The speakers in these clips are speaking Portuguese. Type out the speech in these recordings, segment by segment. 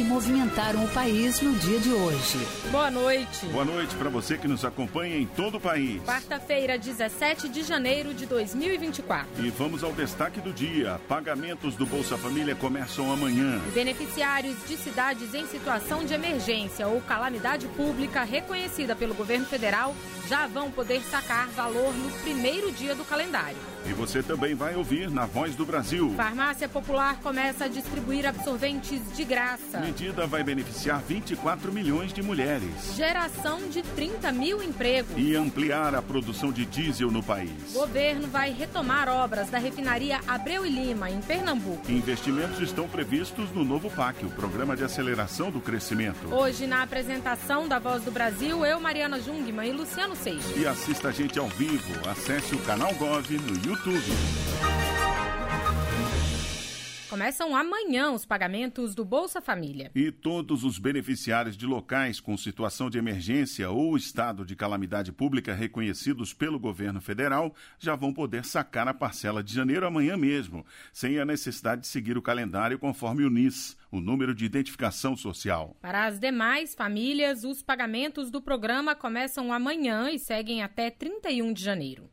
que movimentaram o país no dia de hoje. Boa noite. Boa noite para você que nos acompanha em todo o país. Quarta-feira, 17 de janeiro de 2024. E vamos ao destaque do dia. Pagamentos do Bolsa Família começam amanhã. Beneficiários de cidades em situação de emergência ou calamidade pública reconhecida pelo governo federal já vão poder sacar valor no primeiro dia do calendário. E você também vai ouvir na Voz do Brasil. Farmácia Popular começa a distribuir absorventes de graça. A medida vai beneficiar 24 milhões de mulheres. Geração de 30 mil empregos. E ampliar a produção de diesel no país. Governo vai retomar obras da refinaria Abreu e Lima, em Pernambuco. Investimentos estão previstos no novo PAC, o Programa de Aceleração do Crescimento. Hoje, na apresentação da Voz do Brasil, eu, Mariana Jungmann e Luciano Seixas. E assista a gente ao vivo. Acesse o canal Gov no YouTube. Começam amanhã os pagamentos do Bolsa Família. E todos os beneficiários de locais com situação de emergência ou estado de calamidade pública reconhecidos pelo governo federal já vão poder sacar a parcela de janeiro amanhã mesmo, sem a necessidade de seguir o calendário conforme o NIS, o número de identificação social. Para as demais famílias, os pagamentos do programa começam amanhã e seguem até 31 de janeiro.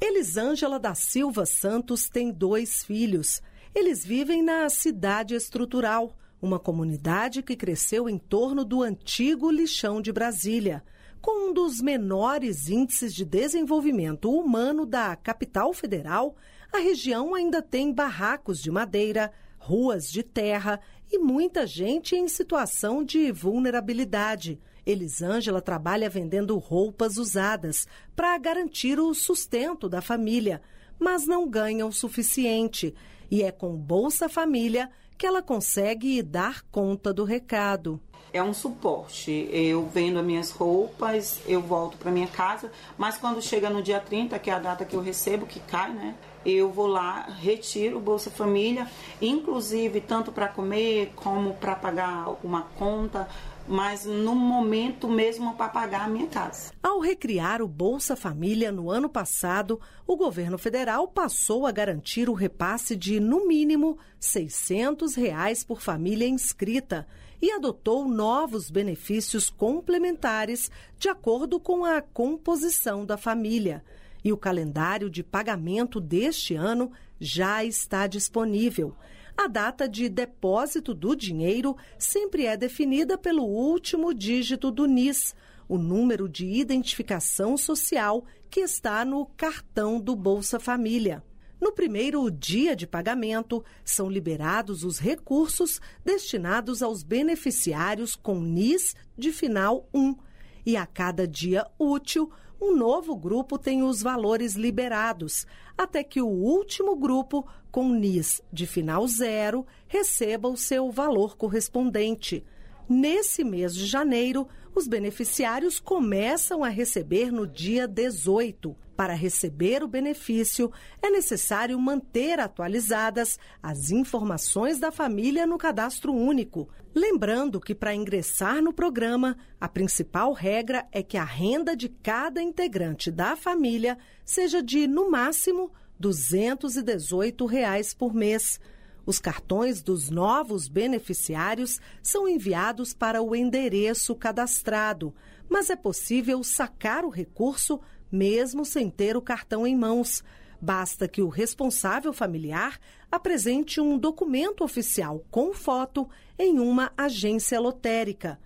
Elisângela da Silva Santos tem dois filhos. Eles vivem na Cidade Estrutural, uma comunidade que cresceu em torno do antigo lixão de Brasília. Com um dos menores índices de desenvolvimento humano da capital federal, a região ainda tem barracos de madeira, ruas de terra e muita gente em situação de vulnerabilidade. Elisângela trabalha vendendo roupas usadas para garantir o sustento da família, mas não ganha o suficiente. E é com Bolsa Família que ela consegue dar conta do recado. É um suporte. Eu vendo as minhas roupas, eu volto para minha casa, mas quando chega no dia 30, que é a data que eu recebo, que cai, né? Eu vou lá, retiro o Bolsa Família, inclusive tanto para comer como para pagar uma conta, mas no momento mesmo para pagar a minha casa. Ao recriar o Bolsa Família no ano passado, o governo federal passou a garantir o repasse de, no mínimo, 600 reais por família inscrita e adotou novos benefícios complementares de acordo com a composição da família. E o calendário de pagamento deste ano já está disponível. A data de depósito do dinheiro sempre é definida pelo último dígito do NIS, o número de identificação social que está no cartão do Bolsa Família. No primeiro dia de pagamento, são liberados os recursos destinados aos beneficiários com NIS de final 1. E a cada dia útil, um novo grupo tem os valores liberados, até que o último grupo, com NIS de final zero, receba o seu valor correspondente. Nesse mês de janeiro, os beneficiários começam a receber no dia 18. Para receber o benefício, é necessário manter atualizadas as informações da família no cadastro único. Lembrando que, para ingressar no programa, a principal regra é que a renda de cada integrante da família seja de, no máximo, 218 reais por mês. Os cartões dos novos beneficiários são enviados para o endereço cadastrado, mas é possível sacar o recurso mesmo sem ter o cartão em mãos. Basta que o responsável familiar apresente um documento oficial com foto em uma agência lotérica.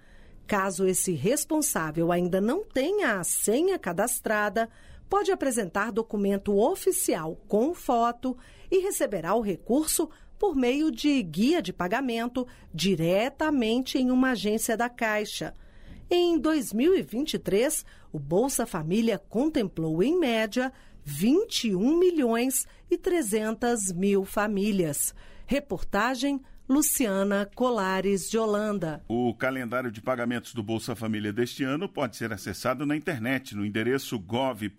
Caso esse responsável ainda não tenha a senha cadastrada, pode apresentar documento oficial com foto e receberá o recurso por meio de guia de pagamento diretamente em uma agência da Caixa. Em 2023, o Bolsa Família contemplou, em média, 21 milhões e 300 mil famílias. Reportagem Luciana Colares de Holanda. O calendário de pagamentos do Bolsa Família deste ano pode ser acessado na internet no endereço gov.br/mds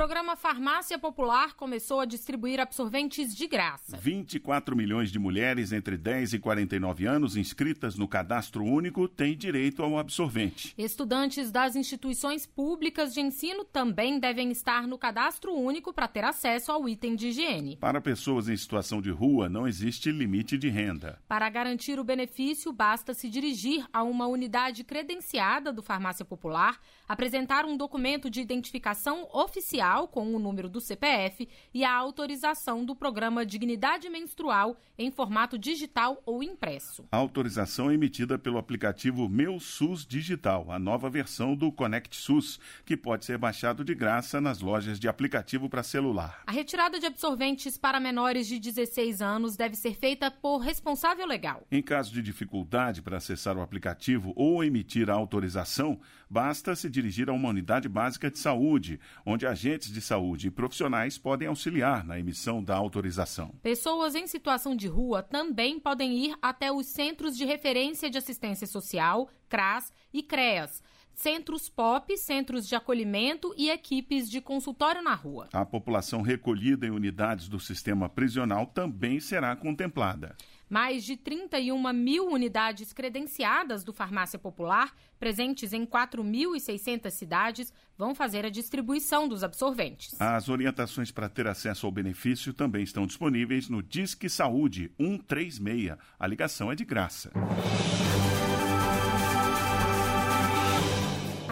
programa Farmácia Popular começou a distribuir absorventes de graça. 24 milhões de mulheres entre 10 e 49 anos inscritas no cadastro único têm direito ao absorvente. Estudantes das instituições públicas de ensino também devem estar no cadastro único para ter acesso ao item de higiene. Para pessoas em situação de rua, não existe limite de renda. Para garantir o benefício, basta se dirigir a uma unidade credenciada do Farmácia Popular, apresentar um documento de identificação oficial com o número do CPF e a autorização do programa Dignidade Menstrual em formato digital ou impresso. A autorização é emitida pelo aplicativo Meu SUS Digital, a nova versão do Conect SUS, que pode ser baixado de graça nas lojas de aplicativo para celular. A retirada de absorventes para menores de 16 anos deve ser feita por responsável legal. Em caso de dificuldade para acessar o aplicativo ou emitir a autorização, basta se dirigir a uma unidade básica de saúde, onde agentes de saúde e profissionais podem auxiliar na emissão da autorização. Pessoas em situação de rua também podem ir até os Centros de Referência de Assistência Social, CRAS e CREAS centros POP, centros de acolhimento e equipes de consultório na rua. A população recolhida em unidades do sistema prisional também será contemplada. Mais de 31 mil unidades credenciadas do Farmácia Popular, presentes em 4.600 cidades, vão fazer a distribuição dos absorventes. As orientações para ter acesso ao benefício também estão disponíveis no Disque Saúde 136. A ligação é de graça.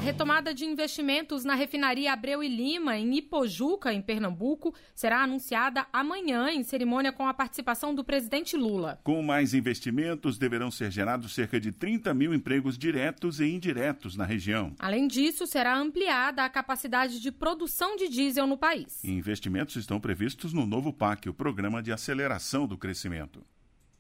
Retomada de investimentos na refinaria Abreu e Lima, em Ipojuca, em Pernambuco, será anunciada amanhã em cerimônia com a participação do presidente Lula. Com mais investimentos, deverão ser gerados cerca de 30 mil empregos diretos e indiretos na região. Além disso, será ampliada a capacidade de produção de diesel no país. Investimentos estão previstos no novo PAC, o Programa de Aceleração do Crescimento.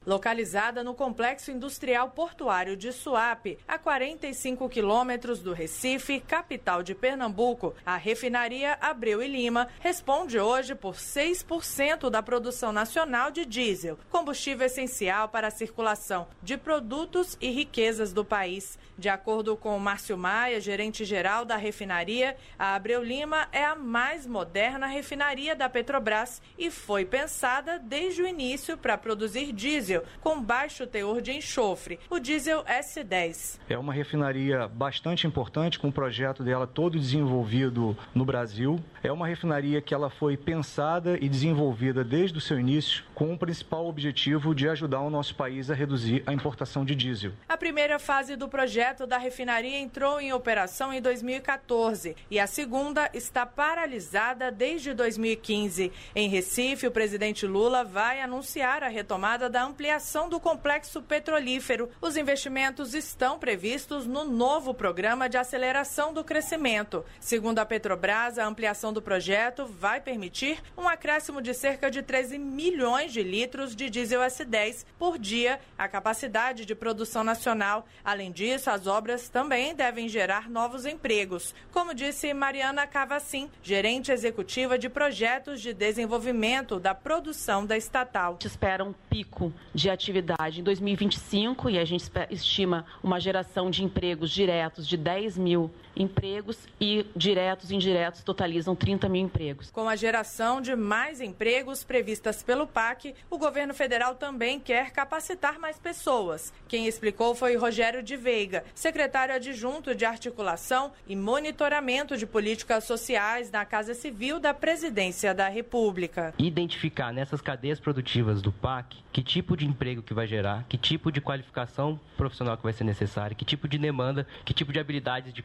Localizada no Complexo Industrial Portuário de Suape, a 45 quilômetros do Recife, capital de Pernambuco, a refinaria Abreu e Lima responde hoje por 6% da produção nacional de diesel, combustível essencial para a circulação de produtos e riquezas do país. De acordo com Márcio Maia, gerente-geral da refinaria, a Abreu Lima é a mais moderna refinaria da Petrobras e foi pensada desde o início para produzir diesel diesel com baixo teor de enxofre, o diesel S10. É uma refinaria bastante importante, com o projeto dela todo desenvolvido no Brasil. É uma refinaria que ela foi pensada e desenvolvida desde o seu início com o principal objetivo de ajudar o nosso país a reduzir a importação de diesel. A primeira fase do projeto da refinaria entrou em operação em 2014 e a segunda está paralisada desde 2015. Em Recife, o presidente Lula vai anunciar a retomada da ampliação ampliação do complexo petrolífero. Os investimentos estão previstos no novo programa de aceleração do crescimento. Segundo a Petrobras, a ampliação do projeto vai permitir um acréscimo de cerca de 13 milhões de litros de diesel S10 por dia, a capacidade de produção nacional. Além disso, as obras também devem gerar novos empregos. Como disse Mariana Cavacim, gerente executiva de projetos de desenvolvimento da produção da estatal. Espera um pico de atividade em 2025 e a gente estima uma geração de empregos diretos de 10 mil empregos e diretos e indiretos totalizam 30 mil empregos. Com a geração de mais empregos previstas pelo PAC, o governo federal também quer capacitar mais pessoas. Quem explicou foi Rogério de Veiga, secretário adjunto de articulação e monitoramento de políticas sociais na Casa Civil da Presidência da República. Identificar nessas cadeias produtivas do PAC que tipo de emprego que vai gerar, que tipo de qualificação profissional que vai ser necessária, que tipo de demanda, que tipo de habilidades de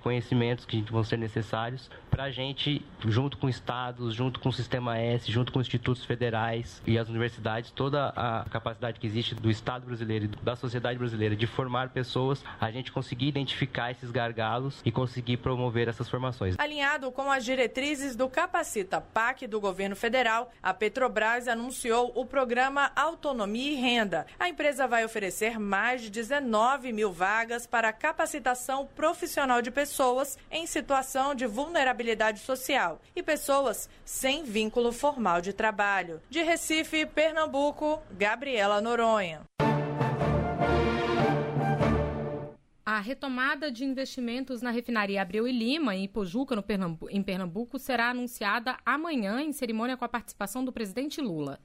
que vão ser necessários para a gente, junto com estados, junto com o Sistema S, junto com os institutos federais e as universidades, toda a capacidade que existe do Estado brasileiro e da sociedade brasileira de formar pessoas, a gente conseguir identificar esses gargalos e conseguir promover essas formações. Alinhado com as diretrizes do Capacita PAC do governo federal, a Petrobras anunciou o programa Autonomia e Renda. A empresa vai oferecer mais de 19 mil vagas para capacitação profissional de pessoas em situação de vulnerabilidade social e pessoas sem vínculo formal de trabalho. De Recife, Pernambuco, Gabriela Noronha. A retomada de investimentos na refinaria Abreu e Lima, em Ipojuca, no Pernambu em Pernambuco, será anunciada amanhã em cerimônia com a participação do presidente Lula.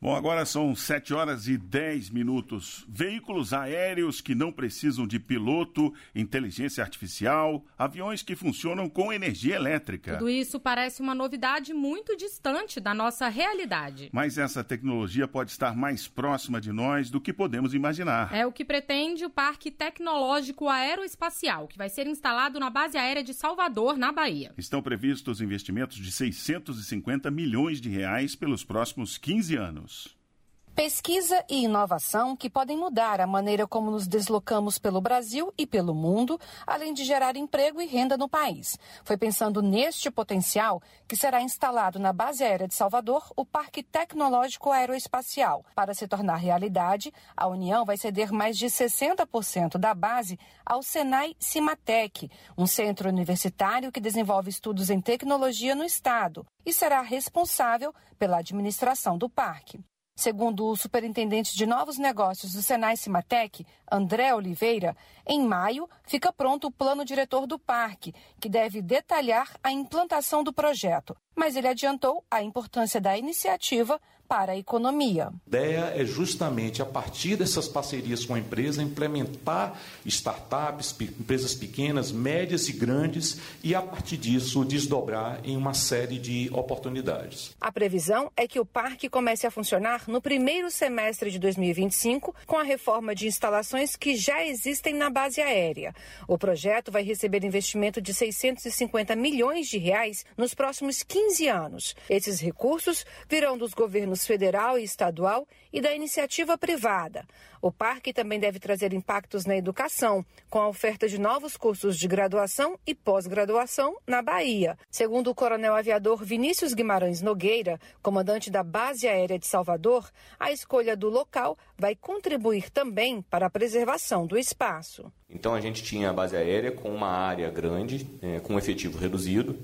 Bom, agora são 7 horas e 10 minutos. Veículos aéreos que não precisam de piloto, inteligência artificial, aviões que funcionam com energia elétrica. Tudo isso parece uma novidade muito distante da nossa realidade. Mas essa tecnologia pode estar mais próxima de nós do que podemos imaginar. É o que pretende o Parque Tecnológico Aeroespacial, que vai ser instalado na base aérea de Salvador, na Bahia. Estão previstos investimentos de 650 milhões de reais pelos próximos 15 anos. Pesquisa e inovação que podem mudar a maneira como nos deslocamos pelo Brasil e pelo mundo, além de gerar emprego e renda no país. Foi pensando neste potencial que será instalado na base aérea de Salvador o Parque Tecnológico Aeroespacial. Para se tornar realidade, a União vai ceder mais de 60% da base ao Senai Cimatec, um centro universitário que desenvolve estudos em tecnologia no estado e será responsável pela administração do parque. Segundo o superintendente de novos negócios do Senai Cimatec, André Oliveira, em maio fica pronto o plano diretor do parque, que deve detalhar a implantação do projeto. Mas ele adiantou a importância da iniciativa para a economia. A ideia é justamente, a partir dessas parcerias com a empresa, implementar startups, empresas pequenas, médias e grandes, e a partir disso desdobrar em uma série de oportunidades. A previsão é que o parque comece a funcionar no primeiro semestre de 2025, com a reforma de instalações que já existem na base aérea. O projeto vai receber investimento de 650 milhões de reais nos próximos 15 anos. Esses recursos virão dos governos federal e estadual e da iniciativa privada. O parque também deve trazer impactos na educação, com a oferta de novos cursos de graduação e pós-graduação na Bahia. Segundo o coronel aviador Vinícius Guimarães Nogueira, comandante da Base Aérea de Salvador, a escolha do local vai contribuir também para a preservação do espaço. Então a gente tinha a base aérea com uma área grande, é, com um efetivo reduzido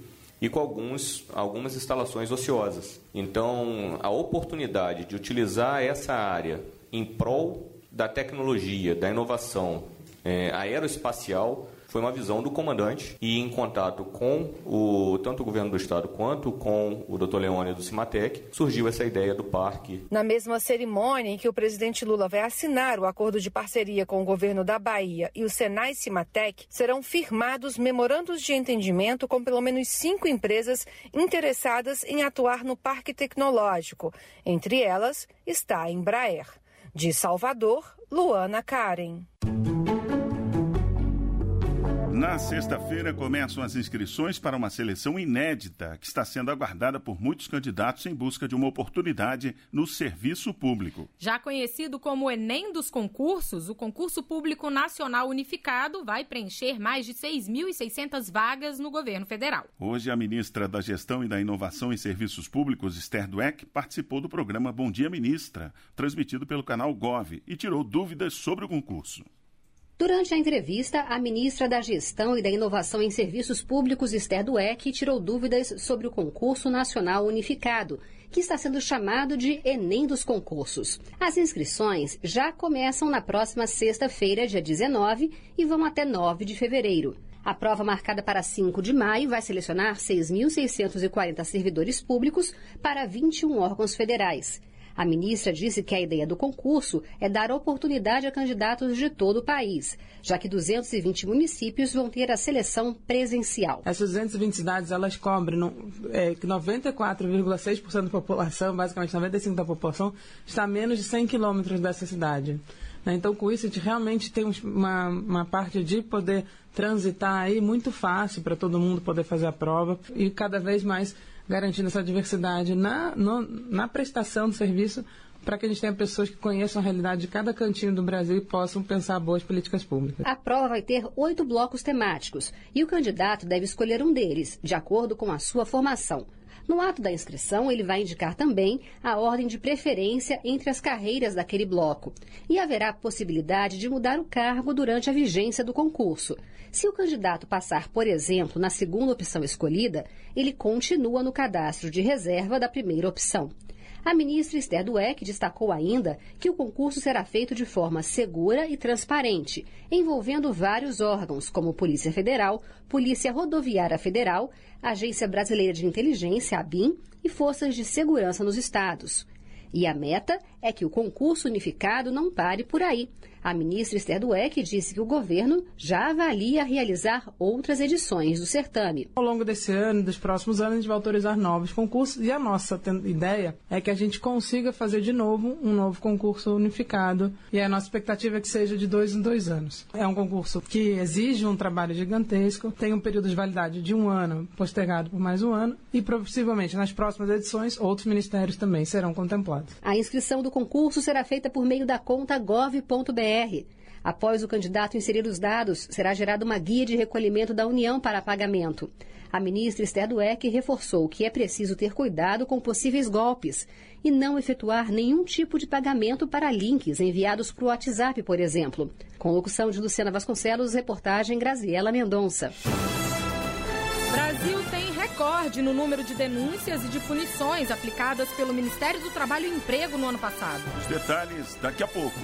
e com alguns, algumas instalações ociosas. Então, a oportunidade de utilizar essa área em prol da tecnologia, da inovação é, aeroespacial foi uma visão do comandante e em contato com o, tanto o governo do estado quanto com o Dr. Leone do Cimatec, surgiu essa ideia do parque. Na mesma cerimônia em que o presidente Lula vai assinar o acordo de parceria com o governo da Bahia e o Senai Cimatec, serão firmados memorandos de entendimento com pelo menos cinco empresas interessadas em atuar no parque tecnológico. Entre elas está a Embraer. De Salvador, Luana Karen. Na sexta-feira começam as inscrições para uma seleção inédita que está sendo aguardada por muitos candidatos em busca de uma oportunidade no serviço público. Já conhecido como Enem dos concursos, o concurso público nacional unificado vai preencher mais de 6.600 vagas no governo federal. Hoje, a ministra da Gestão e da Inovação em Serviços Públicos, Esther Dweck, participou do programa Bom Dia Ministra, transmitido pelo canal Gov, e tirou dúvidas sobre o concurso. Durante a entrevista, a ministra da Gestão e da Inovação em Serviços Públicos, Esther Dueck, tirou dúvidas sobre o concurso nacional unificado, que está sendo chamado de Enem dos concursos. As inscrições já começam na próxima sexta-feira, dia 19, e vão até 9 de fevereiro. A prova marcada para 5 de maio vai selecionar 6.640 servidores públicos para 21 órgãos federais. A ministra disse que a ideia do concurso é dar oportunidade a candidatos de todo o país, já que 220 municípios vão ter a seleção presencial. Essas 220 cidades, elas cobrem é, 94,6% da população, basicamente 95% da população, está a menos de 100 quilômetros dessa cidade. Né? Então, com isso, a gente realmente tem uma, uma parte de poder transitar aí muito fácil para todo mundo poder fazer a prova e cada vez mais garantindo essa diversidade na, no, na prestação do serviço para que a gente tenha pessoas que conheçam a realidade de cada cantinho do Brasil e possam pensar boas políticas públicas. A prova vai ter oito blocos temáticos e o candidato deve escolher um deles, de acordo com a sua formação. No ato da inscrição, ele vai indicar também a ordem de preferência entre as carreiras daquele bloco. E haverá possibilidade de mudar o cargo durante a vigência do concurso. Se o candidato passar, por exemplo, na segunda opção escolhida, ele continua no cadastro de reserva da primeira opção. A ministra Esther Dueck destacou ainda que o concurso será feito de forma segura e transparente, envolvendo vários órgãos, como Polícia Federal, Polícia Rodoviária Federal, Agência Brasileira de Inteligência, ABIN, e Forças de Segurança nos estados. E a meta é que o concurso unificado não pare por aí. A ministra Esther Dueck disse que o governo já avalia realizar outras edições do certame. Ao longo desse ano, dos próximos anos, a gente vai autorizar novos concursos e a nossa ideia é que a gente consiga fazer de novo um novo concurso unificado e a nossa expectativa é que seja de dois em dois anos. É um concurso que exige um trabalho gigantesco, tem um período de validade de um ano, postergado por mais um ano e possivelmente nas próximas edições outros ministérios também serão contemplados. A inscrição do concurso será feita por meio da conta gov.br Após o candidato inserir os dados, será gerada uma guia de recolhimento da União para pagamento. A ministra Esther Dueck reforçou que é preciso ter cuidado com possíveis golpes e não efetuar nenhum tipo de pagamento para links enviados para o WhatsApp, por exemplo. Com locução de Luciana Vasconcelos, reportagem Graziela Mendonça. Brasil tem recorde no número de denúncias e de punições aplicadas pelo Ministério do Trabalho e Emprego no ano passado. Os detalhes daqui a pouco.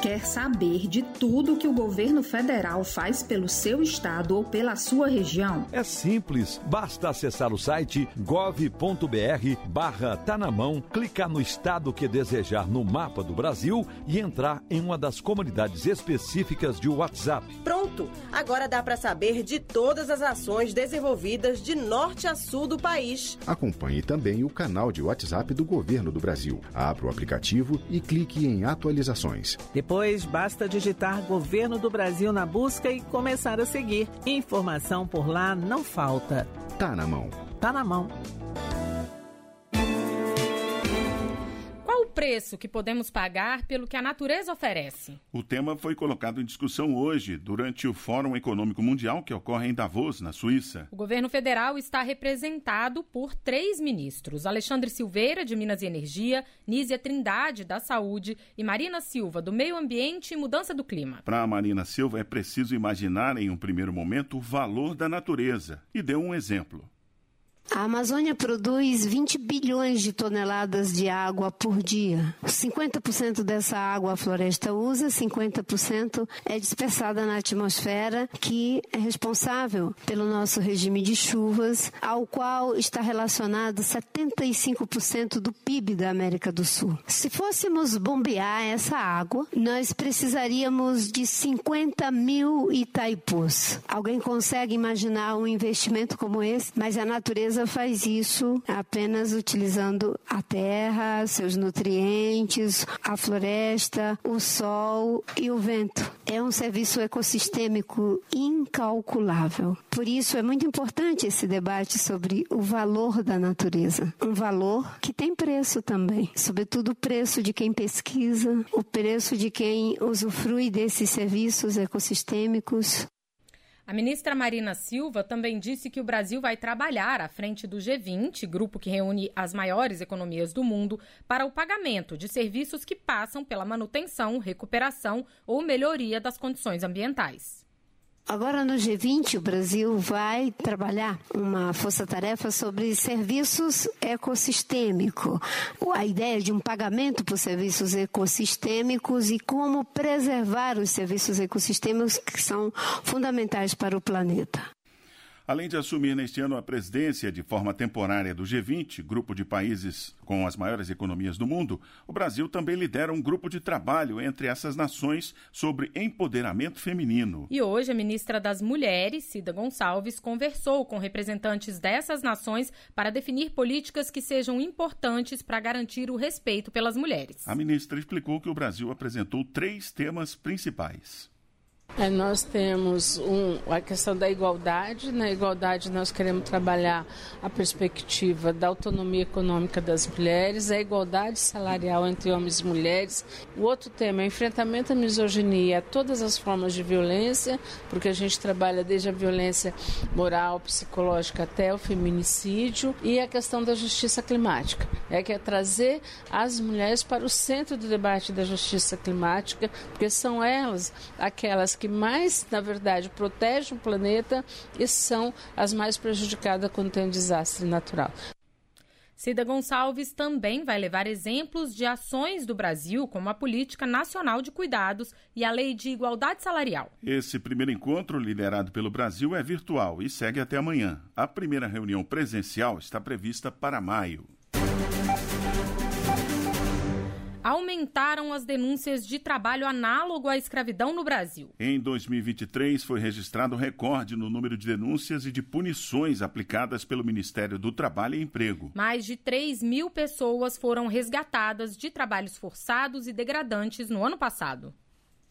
Quer saber de tudo que o governo federal faz pelo seu estado ou pela sua região? É simples, basta acessar o site gov.br barra tá na mão, clicar no estado que desejar no mapa do Brasil e entrar em uma das comunidades específicas de WhatsApp. Pronto! Agora dá para saber de todas as ações desenvolvidas de norte a sul do país. Acompanhe também o canal de WhatsApp do governo do Brasil. Abra o aplicativo e clique em atualizações. Depois, basta digitar Governo do Brasil na busca e começar a seguir. Informação por lá não falta. Tá na mão. Tá na mão. Preço que podemos pagar pelo que a natureza oferece? O tema foi colocado em discussão hoje, durante o Fórum Econômico Mundial que ocorre em Davos, na Suíça. O governo federal está representado por três ministros: Alexandre Silveira, de Minas e Energia, Nízia Trindade, da Saúde e Marina Silva, do Meio Ambiente e Mudança do Clima. Para a Marina Silva, é preciso imaginar em um primeiro momento o valor da natureza. E deu um exemplo. A Amazônia produz 20 bilhões de toneladas de água por dia. 50% dessa água a floresta usa, 50% é dispersada na atmosfera, que é responsável pelo nosso regime de chuvas, ao qual está relacionado 75% do PIB da América do Sul. Se fôssemos bombear essa água, nós precisaríamos de 50 mil Itaipus. Alguém consegue imaginar um investimento como esse? Mas a natureza faz isso apenas utilizando a terra, seus nutrientes, a floresta, o sol e o vento. É um serviço ecossistêmico incalculável. Por isso é muito importante esse debate sobre o valor da natureza. Um valor que tem preço também, sobretudo o preço de quem pesquisa, o preço de quem usufrui desses serviços ecossistêmicos. A ministra Marina Silva também disse que o Brasil vai trabalhar à frente do G20, grupo que reúne as maiores economias do mundo, para o pagamento de serviços que passam pela manutenção, recuperação ou melhoria das condições ambientais. Agora no G20 o Brasil vai trabalhar uma força-tarefa sobre serviços ecossistêmicos. A ideia de um pagamento por serviços ecossistêmicos e como preservar os serviços ecossistêmicos que são fundamentais para o planeta. Além de assumir neste ano a presidência de forma temporária do G20, grupo de países com as maiores economias do mundo, o Brasil também lidera um grupo de trabalho entre essas nações sobre empoderamento feminino. E hoje a ministra das Mulheres, Cida Gonçalves, conversou com representantes dessas nações para definir políticas que sejam importantes para garantir o respeito pelas mulheres. A ministra explicou que o Brasil apresentou três temas principais. É, nós temos um, a questão da igualdade. Na igualdade, nós queremos trabalhar a perspectiva da autonomia econômica das mulheres, a igualdade salarial entre homens e mulheres. O outro tema é enfrentamento à misoginia, a todas as formas de violência, porque a gente trabalha desde a violência moral, psicológica até o feminicídio, e a questão da justiça climática. É que é trazer as mulheres para o centro do debate da justiça climática, porque são elas aquelas que mais, na verdade, protegem o planeta e são as mais prejudicadas quando tem um desastre natural. Cida Gonçalves também vai levar exemplos de ações do Brasil, como a Política Nacional de Cuidados e a Lei de Igualdade Salarial. Esse primeiro encontro, liderado pelo Brasil, é virtual e segue até amanhã. A primeira reunião presencial está prevista para maio. Aumentaram as denúncias de trabalho análogo à escravidão no Brasil. Em 2023, foi registrado recorde no número de denúncias e de punições aplicadas pelo Ministério do Trabalho e Emprego. Mais de 3 mil pessoas foram resgatadas de trabalhos forçados e degradantes no ano passado.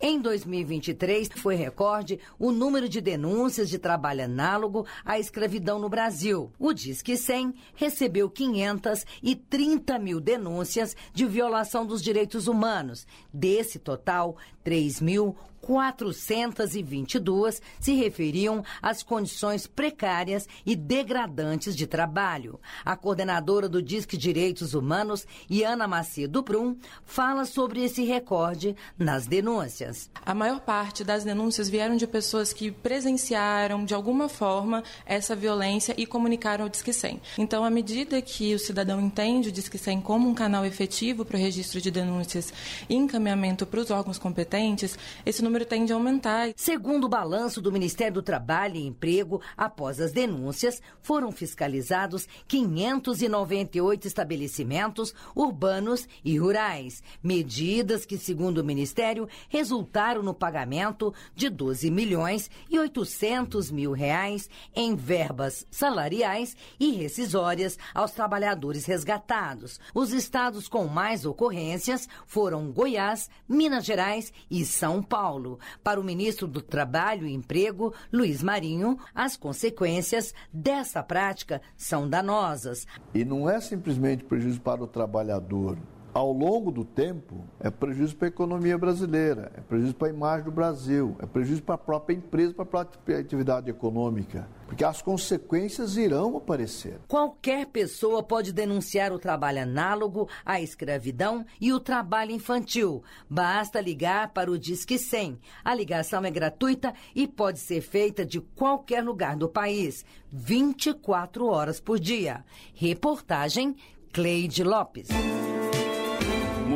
Em 2023, foi recorde o número de denúncias de trabalho análogo à escravidão no Brasil. O Disque 100 recebeu 530 mil denúncias de violação dos direitos humanos. Desse total, 3 mil 422 se referiam às condições precárias e degradantes de trabalho. A coordenadora do Disque Direitos Humanos, Iana Macedo Brum, fala sobre esse recorde nas denúncias. A maior parte das denúncias vieram de pessoas que presenciaram, de alguma forma, essa violência e comunicaram ao Disque 100. Então, à medida que o cidadão entende o Disque 100 como um canal efetivo para o registro de denúncias e encaminhamento para os órgãos competentes, esse número tende a aumentar. Segundo o balanço do Ministério do Trabalho e Emprego, após as denúncias, foram fiscalizados 598 estabelecimentos urbanos e rurais. Medidas que, segundo o Ministério, resultaram no pagamento de 12 milhões e 800 mil reais em verbas salariais e rescisórias aos trabalhadores resgatados. Os estados com mais ocorrências foram Goiás, Minas Gerais e São Paulo. Para o ministro do Trabalho e Emprego, Luiz Marinho, as consequências dessa prática são danosas. E não é simplesmente prejuízo para o trabalhador, ao longo do tempo, é prejuízo para a economia brasileira, é prejuízo para a imagem do Brasil, é prejuízo para a própria empresa, para a própria atividade econômica, porque as consequências irão aparecer. Qualquer pessoa pode denunciar o trabalho análogo à escravidão e o trabalho infantil. Basta ligar para o Disque 100. A ligação é gratuita e pode ser feita de qualquer lugar do país, 24 horas por dia. Reportagem Cleide Lopes.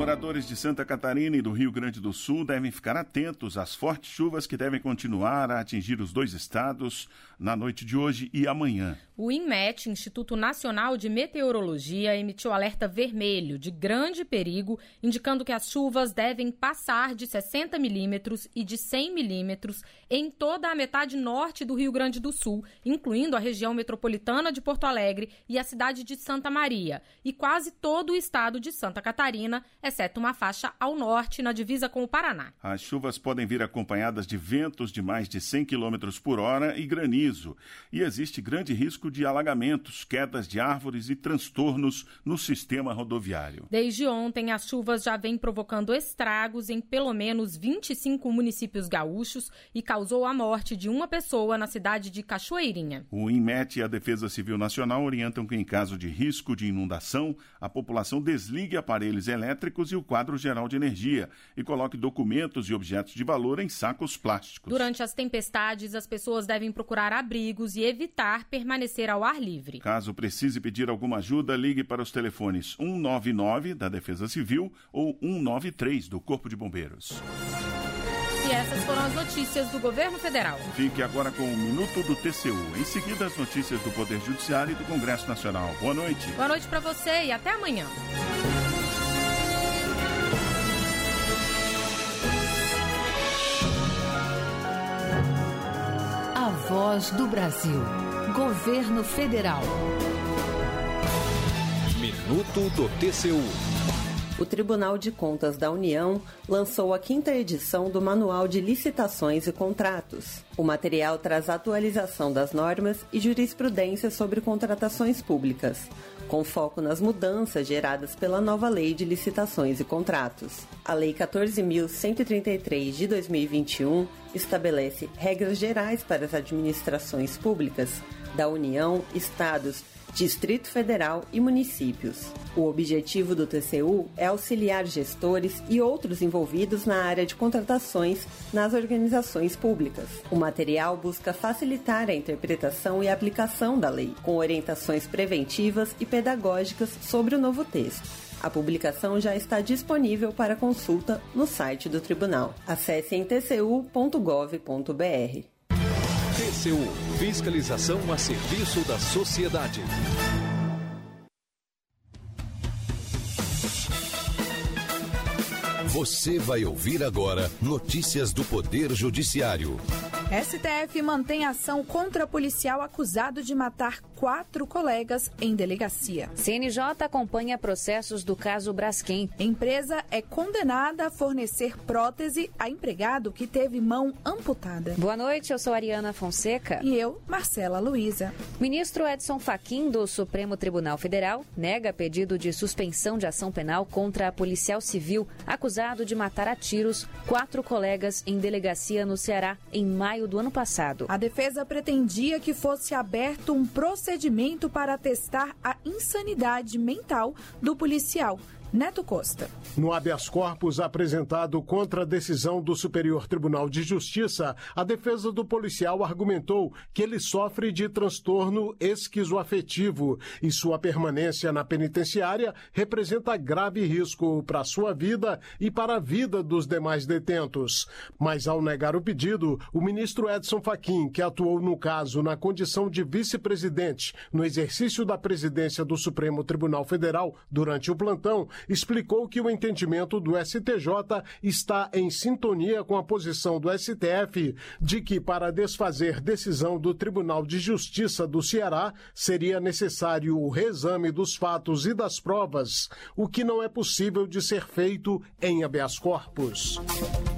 Moradores de Santa Catarina e do Rio Grande do Sul devem ficar atentos às fortes chuvas que devem continuar a atingir os dois estados na noite de hoje e amanhã. O INMET, Instituto Nacional de Meteorologia, emitiu alerta vermelho de grande perigo, indicando que as chuvas devem passar de 60 milímetros e de 100 milímetros em toda a metade norte do Rio Grande do Sul, incluindo a região metropolitana de Porto Alegre e a cidade de Santa Maria, e quase todo o estado de Santa Catarina, exceto uma faixa ao norte, na divisa com o Paraná. As chuvas podem vir acompanhadas de ventos de mais de 100 km por hora e granizo, e existe grande risco de alagamentos, quedas de árvores e transtornos no sistema rodoviário. Desde ontem, as chuvas já vêm provocando estragos em pelo menos 25 municípios gaúchos e causou a morte de uma pessoa na cidade de Cachoeirinha. O INMET e a Defesa Civil Nacional orientam que, em caso de risco de inundação, a população desligue aparelhos elétricos e o quadro geral de energia e coloque documentos e objetos de valor em sacos plásticos. Durante as tempestades, as pessoas devem procurar abrigos e evitar permanecer ao ar livre. Caso precise pedir alguma ajuda, ligue para os telefones 199 da Defesa Civil ou 193 do Corpo de Bombeiros. E essas foram as notícias do governo federal. Fique agora com o Minuto do TCU. Em seguida, as notícias do Poder Judiciário e do Congresso Nacional. Boa noite. Boa noite para você e até amanhã. A voz do Brasil. Governo Federal. Minuto do TCU. O Tribunal de Contas da União lançou a quinta edição do Manual de Licitações e Contratos. O material traz atualização das normas e jurisprudência sobre contratações públicas, com foco nas mudanças geradas pela nova Lei de Licitações e Contratos. A Lei 14.133 de 2021 estabelece regras gerais para as administrações públicas da União, estados Distrito Federal e municípios. O objetivo do TCU é auxiliar gestores e outros envolvidos na área de contratações nas organizações públicas. O material busca facilitar a interpretação e aplicação da lei, com orientações preventivas e pedagógicas sobre o novo texto. A publicação já está disponível para consulta no site do tribunal. Acesse em tcu.gov.br. TCU Fiscalização a serviço da sociedade. Você vai ouvir agora notícias do Poder Judiciário. STF mantém ação contra policial acusado de matar quatro colegas em delegacia. CNJ acompanha processos do caso Braskem. Empresa é condenada a fornecer prótese a empregado que teve mão amputada. Boa noite, eu sou Ariana Fonseca. E eu, Marcela Luiza. Ministro Edson Fachin do Supremo Tribunal Federal nega pedido de suspensão de ação penal contra a policial civil acusado de matar a tiros quatro colegas em delegacia no Ceará em maio do ano passado. A defesa pretendia que fosse aberto um procedimento para testar a insanidade mental do policial. Neto Costa. No habeas corpus apresentado contra a decisão do Superior Tribunal de Justiça, a defesa do policial argumentou que ele sofre de transtorno esquizoafetivo e sua permanência na penitenciária representa grave risco para sua vida e para a vida dos demais detentos. Mas ao negar o pedido, o ministro Edson Fachin, que atuou no caso na condição de vice-presidente no exercício da presidência do Supremo Tribunal Federal durante o plantão, explicou que o entendimento do STJ está em sintonia com a posição do STF de que, para desfazer decisão do Tribunal de Justiça do Ceará, seria necessário o reexame dos fatos e das provas, o que não é possível de ser feito em habeas corpus.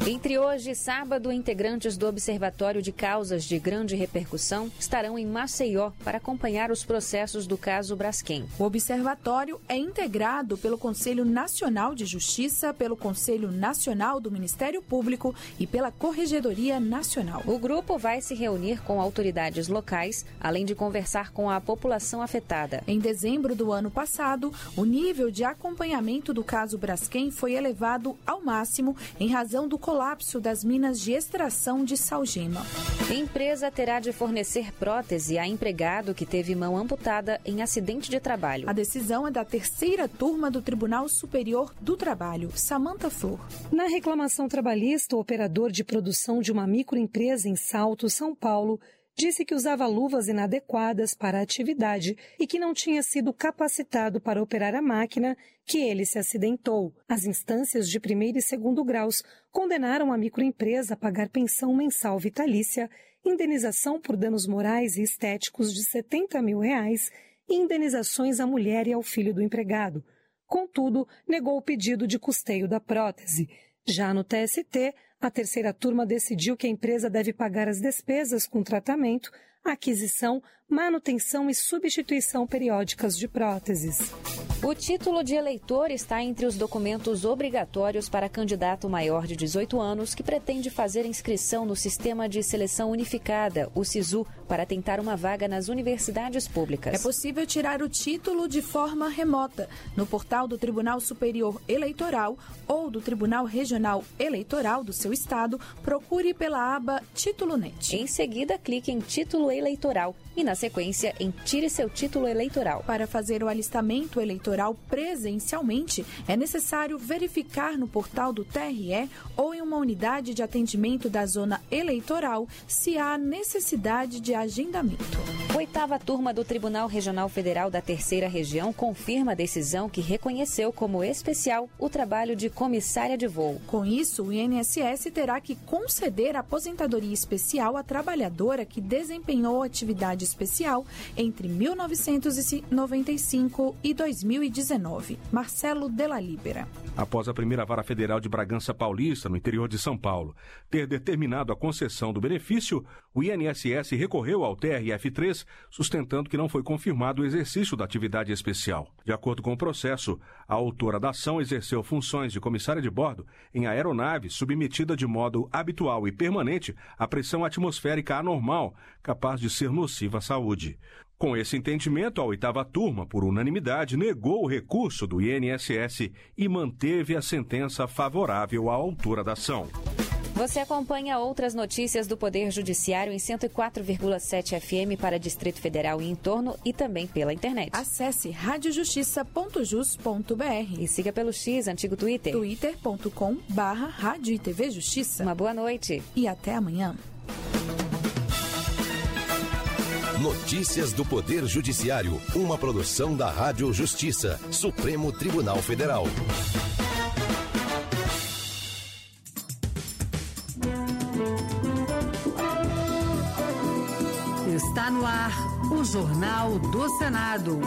Entre hoje e sábado, integrantes do Observatório de Causas de Grande Repercussão estarão em Maceió para acompanhar os processos do caso Braskem. O observatório é integrado pelo Conselho Nacional de Justiça, pelo Conselho Nacional do Ministério Público e pela Corregedoria Nacional. O grupo vai se reunir com autoridades locais, além de conversar com a população afetada. Em dezembro do ano passado, o nível de acompanhamento do caso Braskem foi elevado ao máximo em razão do colapso das minas de extração de salgema. A empresa terá de fornecer prótese a empregado que teve mão amputada em acidente de trabalho. A decisão é da terceira turma do Tribunal Superior do Trabalho, Samanta Flor. Na reclamação trabalhista, o operador de produção de uma microempresa em Salto, São Paulo, disse que usava luvas inadequadas para a atividade e que não tinha sido capacitado para operar a máquina que ele se acidentou. As instâncias de primeiro e segundo graus condenaram a microempresa a pagar pensão mensal vitalícia, indenização por danos morais e estéticos de 70 mil reais e indenizações à mulher e ao filho do empregado. Contudo, negou o pedido de custeio da prótese. Já no TST, a terceira turma decidiu que a empresa deve pagar as despesas com tratamento, aquisição, manutenção e substituição periódicas de próteses. O título de eleitor está entre os documentos obrigatórios para candidato maior de 18 anos que pretende fazer inscrição no Sistema de Seleção Unificada, o SISU, para tentar uma vaga nas universidades públicas. É possível tirar o título de forma remota no portal do Tribunal Superior Eleitoral ou do Tribunal Regional Eleitoral do seu estado. Procure pela aba Título Net. Em seguida, clique em Título Eleitoral e, na sequência, em Tire seu título eleitoral. Para fazer o alistamento eleitoral presencialmente, é necessário verificar no portal do TRE ou em uma unidade de atendimento da zona eleitoral se há necessidade de agendamento. Oitava turma do Tribunal Regional Federal da Terceira Região confirma a decisão que reconheceu como especial o trabalho de comissária de voo. Com isso, o INSS terá que conceder aposentadoria especial à trabalhadora que desempenhou atividade especial entre 1995 e 2019. Marcelo Della Libera. Após a primeira vara federal de Bragança Paulista, no interior de São Paulo, ter determinado a concessão do benefício, o INSS recorreu ao TRF3, sustentando que não foi confirmado o exercício da atividade especial. De acordo com o processo, a autora da ação exerceu funções de comissária de bordo em aeronave submetida de modo habitual e permanente à pressão atmosférica anormal, capaz de ser nociva à saúde. Com esse entendimento, a oitava turma, por unanimidade, negou o recurso do INSS e manteve a sentença favorável à autora da ação. Você acompanha outras notícias do Poder Judiciário em 104,7 FM para Distrito Federal e em torno e também pela internet. Acesse radiojustiça.jus.br e siga pelo X, antigo Twitter. twitter.com barra Rádio e TV Justiça. Uma boa noite. E até amanhã. Notícias do Poder Judiciário, uma produção da Rádio Justiça, Supremo Tribunal Federal. O Jornal do Senado.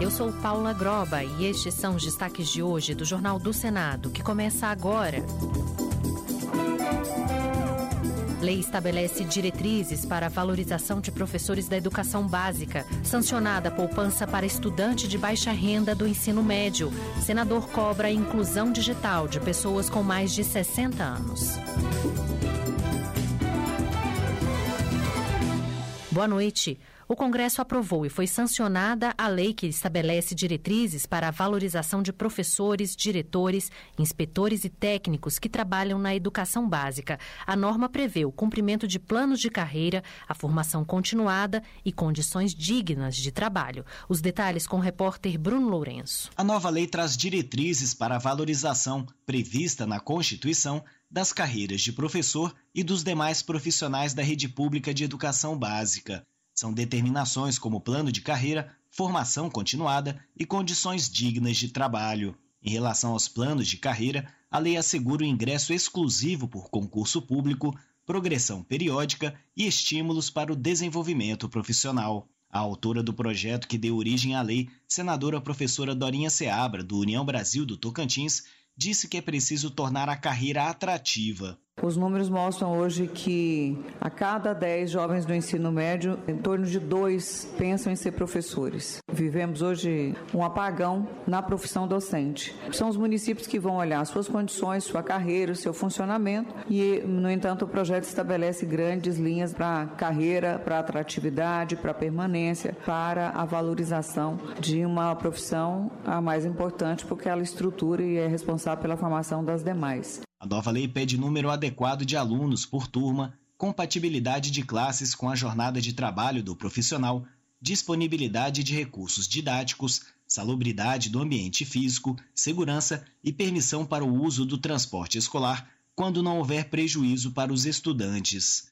Eu sou Paula Groba e estes são os destaques de hoje do Jornal do Senado, que começa agora. Lei estabelece diretrizes para a valorização de professores da educação básica. Sancionada poupança para estudante de baixa renda do ensino médio. Senador cobra a inclusão digital de pessoas com mais de 60 anos. Boa noite. O Congresso aprovou e foi sancionada a lei que estabelece diretrizes para a valorização de professores, diretores, inspetores e técnicos que trabalham na educação básica. A norma prevê o cumprimento de planos de carreira, a formação continuada e condições dignas de trabalho. Os detalhes com o repórter Bruno Lourenço. A nova lei traz diretrizes para a valorização prevista na Constituição das carreiras de professor e dos demais profissionais da rede pública de educação básica. São determinações como plano de carreira, formação continuada e condições dignas de trabalho. Em relação aos planos de carreira, a lei assegura o ingresso exclusivo por concurso público, progressão periódica e estímulos para o desenvolvimento profissional. A autora do projeto que deu origem à lei, senadora professora Dorinha Seabra, do União Brasil do Tocantins, disse que é preciso tornar a carreira atrativa. Os números mostram hoje que a cada 10 jovens do ensino médio, em torno de dois pensam em ser professores. Vivemos hoje um apagão na profissão docente. São os municípios que vão olhar suas condições, sua carreira, seu funcionamento e, no entanto, o projeto estabelece grandes linhas para carreira, para atratividade, para permanência, para a valorização de uma profissão a mais importante porque ela estrutura e é responsável pela formação das demais. A nova lei pede número adequado de alunos por turma, compatibilidade de classes com a jornada de trabalho do profissional, disponibilidade de recursos didáticos, salubridade do ambiente físico, segurança e permissão para o uso do transporte escolar quando não houver prejuízo para os estudantes.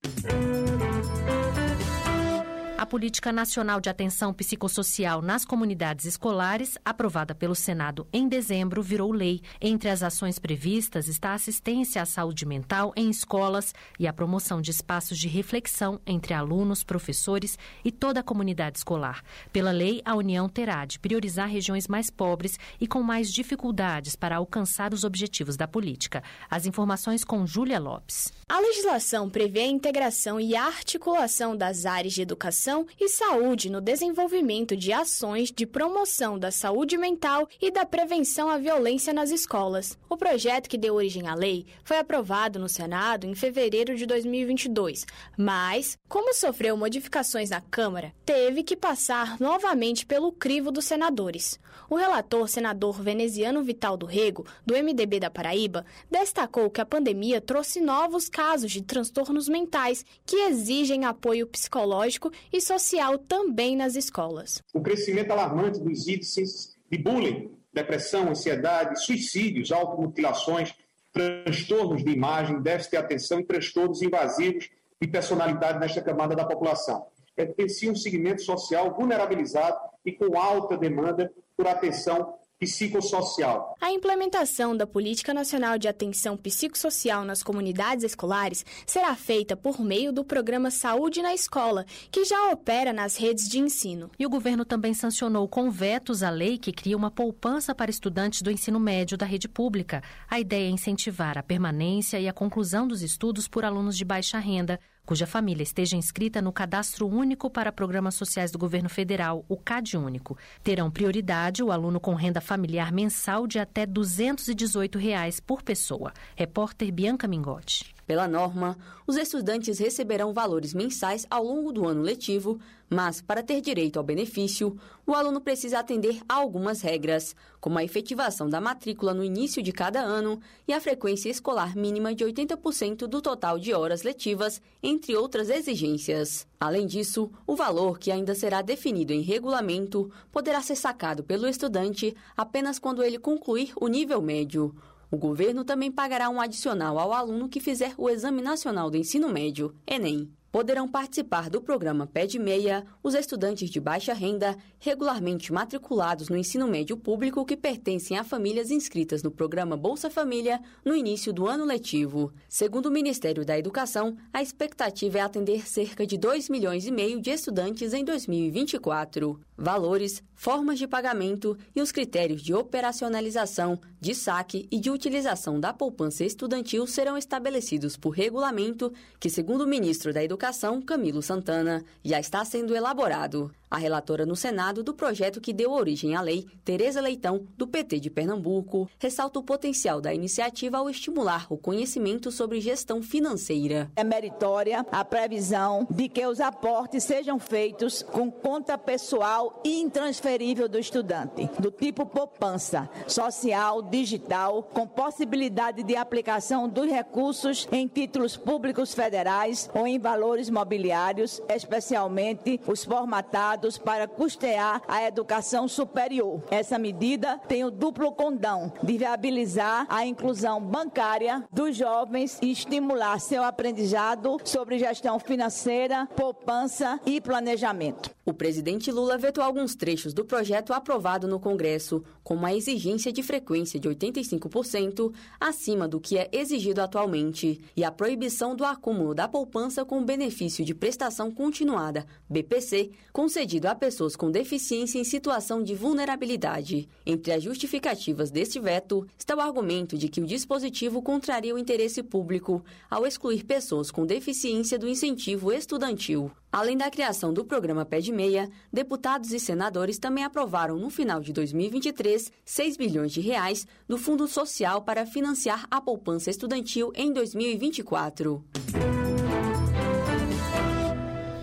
A Política Nacional de Atenção Psicossocial nas Comunidades Escolares, aprovada pelo Senado em dezembro, virou lei. Entre as ações previstas está a assistência à saúde mental em escolas e a promoção de espaços de reflexão entre alunos, professores e toda a comunidade escolar. Pela lei, a União terá de priorizar regiões mais pobres e com mais dificuldades para alcançar os objetivos da política. As informações com Júlia Lopes. A legislação prevê a integração e articulação das áreas de educação e saúde no desenvolvimento de ações de promoção da saúde mental e da prevenção à violência nas escolas. O projeto que deu origem à lei foi aprovado no Senado em fevereiro de 2022, mas, como sofreu modificações na Câmara, teve que passar novamente pelo crivo dos senadores. O relator, senador veneziano Vital do Rego, do MDB da Paraíba, destacou que a pandemia trouxe novos casos de transtornos mentais que exigem apoio psicológico e social também nas escolas. O crescimento alarmante dos índices de bullying, depressão, ansiedade, suicídios, automutilações, transtornos de imagem, déficit de atenção e transtornos invasivos de personalidade nesta camada da população. É, tem sim um segmento social vulnerabilizado e com alta demanda por atenção psicossocial. A implementação da Política Nacional de Atenção Psicossocial nas comunidades escolares será feita por meio do programa Saúde na Escola, que já opera nas redes de ensino. E o governo também sancionou com vetos a lei que cria uma poupança para estudantes do ensino médio da rede pública. A ideia é incentivar a permanência e a conclusão dos estudos por alunos de baixa renda cuja família esteja inscrita no Cadastro Único para Programas Sociais do Governo Federal, o CadÚnico. Terão prioridade o aluno com renda familiar mensal de até 218 reais por pessoa. Repórter Bianca Mingotti. Pela norma, os estudantes receberão valores mensais ao longo do ano letivo, mas, para ter direito ao benefício, o aluno precisa atender a algumas regras, como a efetivação da matrícula no início de cada ano e a frequência escolar mínima de 80% do total de horas letivas, entre outras exigências. Além disso, o valor, que ainda será definido em regulamento, poderá ser sacado pelo estudante apenas quando ele concluir o nível médio. O governo também pagará um adicional ao aluno que fizer o Exame Nacional do Ensino Médio, Enem. Poderão participar do programa Pé de Meia os estudantes de baixa renda regularmente matriculados no ensino médio público que pertencem a famílias inscritas no programa Bolsa Família no início do ano letivo. Segundo o Ministério da Educação, a expectativa é atender cerca de 2 milhões e meio de estudantes em 2024. Valores, formas de pagamento e os critérios de operacionalização, de saque e de utilização da poupança estudantil serão estabelecidos por regulamento que, segundo o ministro da Educação, Camilo Santana, já está sendo elaborado. A relatora no Senado do projeto que deu origem à lei, Tereza Leitão, do PT de Pernambuco, ressalta o potencial da iniciativa ao estimular o conhecimento sobre gestão financeira. É meritória a previsão de que os aportes sejam feitos com conta pessoal intransferível do estudante, do tipo poupança, social, digital, com possibilidade de aplicação dos recursos em títulos públicos federais ou em valores mobiliários, especialmente os formatados para custear a educação superior. Essa medida tem o duplo condão de viabilizar a inclusão bancária dos jovens e estimular seu aprendizado sobre gestão financeira, poupança e planejamento. O presidente Lula vetou alguns trechos do projeto aprovado no Congresso, como a exigência de frequência de 85% acima do que é exigido atualmente e a proibição do acúmulo da poupança com benefício de prestação continuada, BPC, concedido a pessoas com deficiência em situação de vulnerabilidade. Entre as justificativas deste veto está o argumento de que o dispositivo contraria o interesse público ao excluir pessoas com deficiência do incentivo estudantil. Além da criação do programa Pé de Meia, deputados e senadores também aprovaram no final de 2023 6 bilhões de reais do Fundo Social para financiar a poupança estudantil em 2024.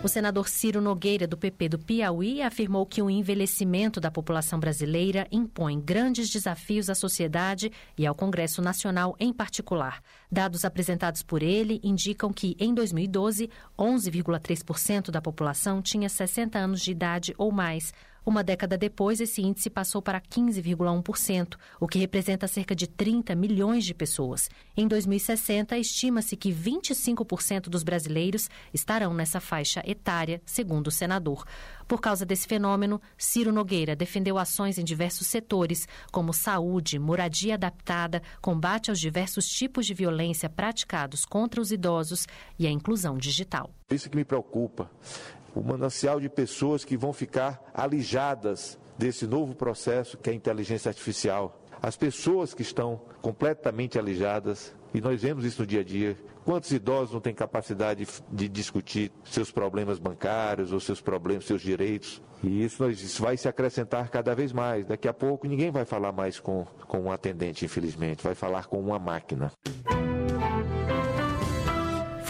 O senador Ciro Nogueira, do PP do Piauí, afirmou que o envelhecimento da população brasileira impõe grandes desafios à sociedade e ao Congresso Nacional em particular. Dados apresentados por ele indicam que, em 2012, 11,3% da população tinha 60 anos de idade ou mais, uma década depois, esse índice passou para 15,1%, o que representa cerca de 30 milhões de pessoas. Em 2060, estima-se que 25% dos brasileiros estarão nessa faixa etária, segundo o senador. Por causa desse fenômeno, Ciro Nogueira defendeu ações em diversos setores, como saúde, moradia adaptada, combate aos diversos tipos de violência praticados contra os idosos e a inclusão digital. Isso que me preocupa o manancial de pessoas que vão ficar alijadas desse novo processo que é a inteligência artificial. As pessoas que estão completamente alijadas, e nós vemos isso no dia a dia. Quantos idosos não têm capacidade de discutir seus problemas bancários ou seus problemas, seus direitos? E isso, isso vai se acrescentar cada vez mais. Daqui a pouco ninguém vai falar mais com, com um atendente, infelizmente, vai falar com uma máquina.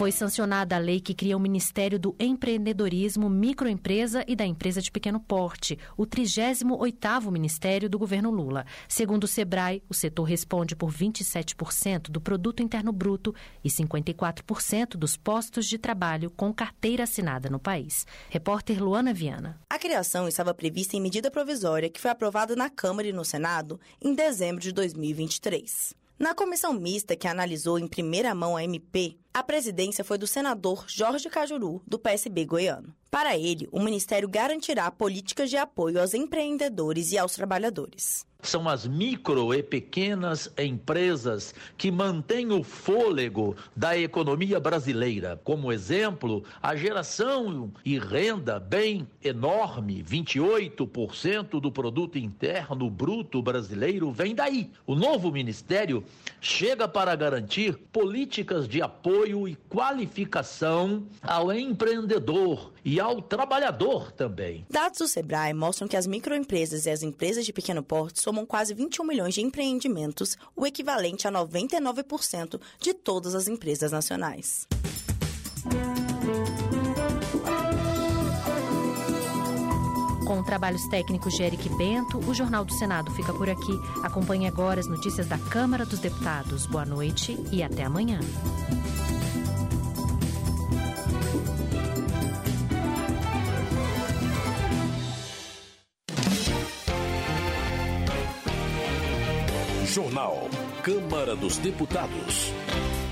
Foi sancionada a lei que cria o Ministério do Empreendedorismo, Microempresa e da Empresa de Pequeno Porte, o 38º Ministério do governo Lula. Segundo o Sebrae, o setor responde por 27% do produto interno bruto e 54% dos postos de trabalho com carteira assinada no país. Repórter Luana Viana. A criação estava prevista em medida provisória que foi aprovada na Câmara e no Senado em dezembro de 2023. Na comissão mista que analisou em primeira mão a MP, a presidência foi do senador Jorge Cajuru, do PSB goiano. Para ele, o ministério garantirá políticas de apoio aos empreendedores e aos trabalhadores são as micro e pequenas empresas que mantêm o fôlego da economia brasileira. Como exemplo, a geração e renda bem enorme, 28% do produto interno bruto brasileiro vem daí. O novo ministério chega para garantir políticas de apoio apoio e qualificação ao empreendedor e ao trabalhador também. Dados do Sebrae mostram que as microempresas e as empresas de pequeno porte somam quase 21 milhões de empreendimentos, o equivalente a 99% de todas as empresas nacionais. Com trabalhos técnicos de Eric Bento, o Jornal do Senado fica por aqui. Acompanhe agora as notícias da Câmara dos Deputados. Boa noite e até amanhã. Jornal. Câmara dos Deputados.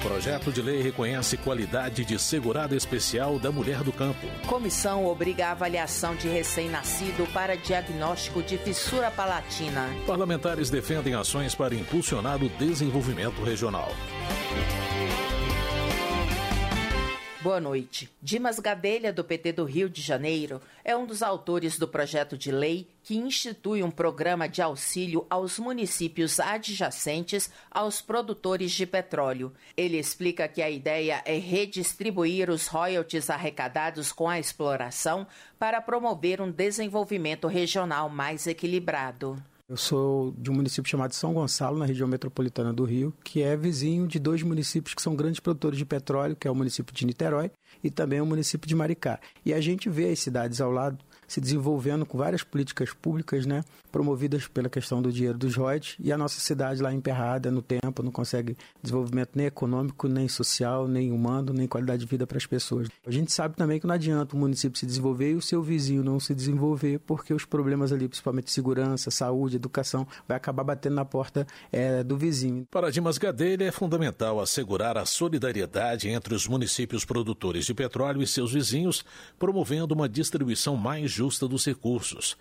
Projeto de lei reconhece qualidade de segurada especial da mulher do campo. Comissão obriga a avaliação de recém-nascido para diagnóstico de fissura palatina. Parlamentares defendem ações para impulsionar o desenvolvimento regional. Boa noite. Dimas Gadelha, do PT do Rio de Janeiro, é um dos autores do projeto de lei que institui um programa de auxílio aos municípios adjacentes aos produtores de petróleo. Ele explica que a ideia é redistribuir os royalties arrecadados com a exploração para promover um desenvolvimento regional mais equilibrado. Eu sou de um município chamado São Gonçalo, na região metropolitana do Rio, que é vizinho de dois municípios que são grandes produtores de petróleo, que é o município de Niterói e também o município de Maricá. E a gente vê as cidades ao lado se desenvolvendo com várias políticas públicas, né, promovidas pela questão do dinheiro dos royalties, e a nossa cidade lá emperrada no tempo, não consegue desenvolvimento nem econômico, nem social, nem humano, nem qualidade de vida para as pessoas. A gente sabe também que não adianta o município se desenvolver e o seu vizinho não se desenvolver, porque os problemas ali, principalmente segurança, saúde, educação, vai acabar batendo na porta é, do vizinho. Para Dimas Gadelha, é fundamental assegurar a solidariedade entre os municípios produtores de petróleo e seus vizinhos, promovendo uma distribuição mais justa dos recursos.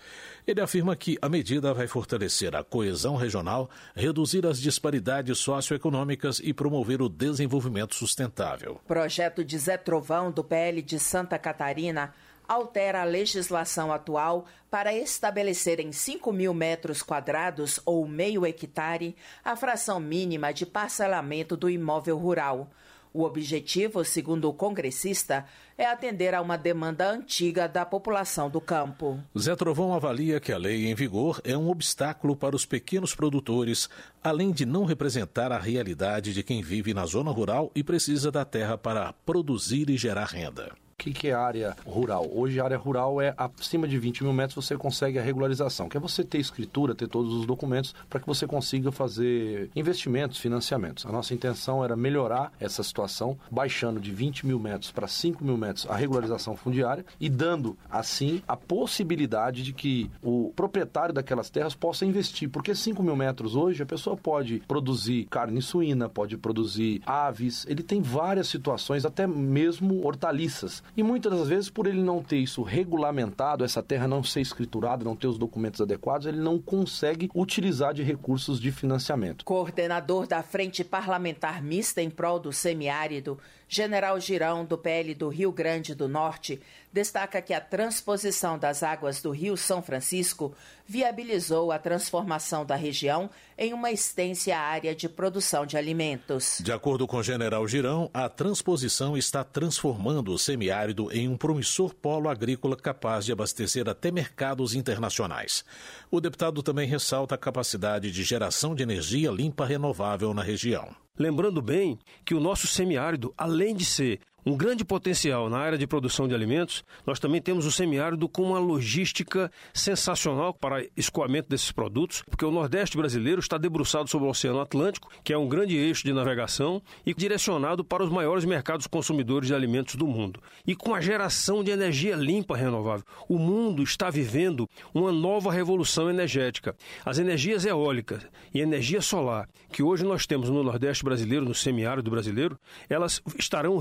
Ele afirma que a medida vai fortalecer a coesão regional, reduzir as disparidades socioeconômicas e promover o desenvolvimento sustentável. Projeto de Zé Trovão, do PL de Santa Catarina, altera a legislação atual para estabelecer em 5 mil metros quadrados ou meio hectare a fração mínima de parcelamento do imóvel rural. O objetivo, segundo o congressista, é atender a uma demanda antiga da população do campo. Zé Trovão avalia que a lei em vigor é um obstáculo para os pequenos produtores, além de não representar a realidade de quem vive na zona rural e precisa da terra para produzir e gerar renda. Que, que é área rural? Hoje a área rural é acima de 20 mil metros você consegue a regularização, que é você ter escritura, ter todos os documentos para que você consiga fazer investimentos, financiamentos. A nossa intenção era melhorar essa situação, baixando de 20 mil metros para 5 mil metros a regularização fundiária e dando, assim, a possibilidade de que o proprietário daquelas terras possa investir. Porque 5 mil metros hoje a pessoa pode produzir carne suína, pode produzir aves, ele tem várias situações, até mesmo hortaliças. E muitas das vezes, por ele não ter isso regulamentado, essa terra não ser escriturada, não ter os documentos adequados, ele não consegue utilizar de recursos de financiamento. Coordenador da Frente Parlamentar Mista em prol do semiárido, General Girão, do PL do Rio Grande do Norte, destaca que a transposição das águas do Rio São Francisco viabilizou a transformação da região em uma extensa área de produção de alimentos. De acordo com o General Girão, a transposição está transformando o semiárido em um promissor polo agrícola capaz de abastecer até mercados internacionais. O deputado também ressalta a capacidade de geração de energia limpa renovável na região. Lembrando bem que o nosso semiárido, além de ser um grande potencial na área de produção de alimentos, nós também temos o semiárido com uma logística sensacional para escoamento desses produtos, porque o Nordeste brasileiro está debruçado sobre o Oceano Atlântico, que é um grande eixo de navegação e direcionado para os maiores mercados consumidores de alimentos do mundo. E com a geração de energia limpa renovável, o mundo está vivendo uma nova revolução energética. As energias eólicas e energia solar, que hoje nós temos no Nordeste brasileiro, no semiárido brasileiro, elas estarão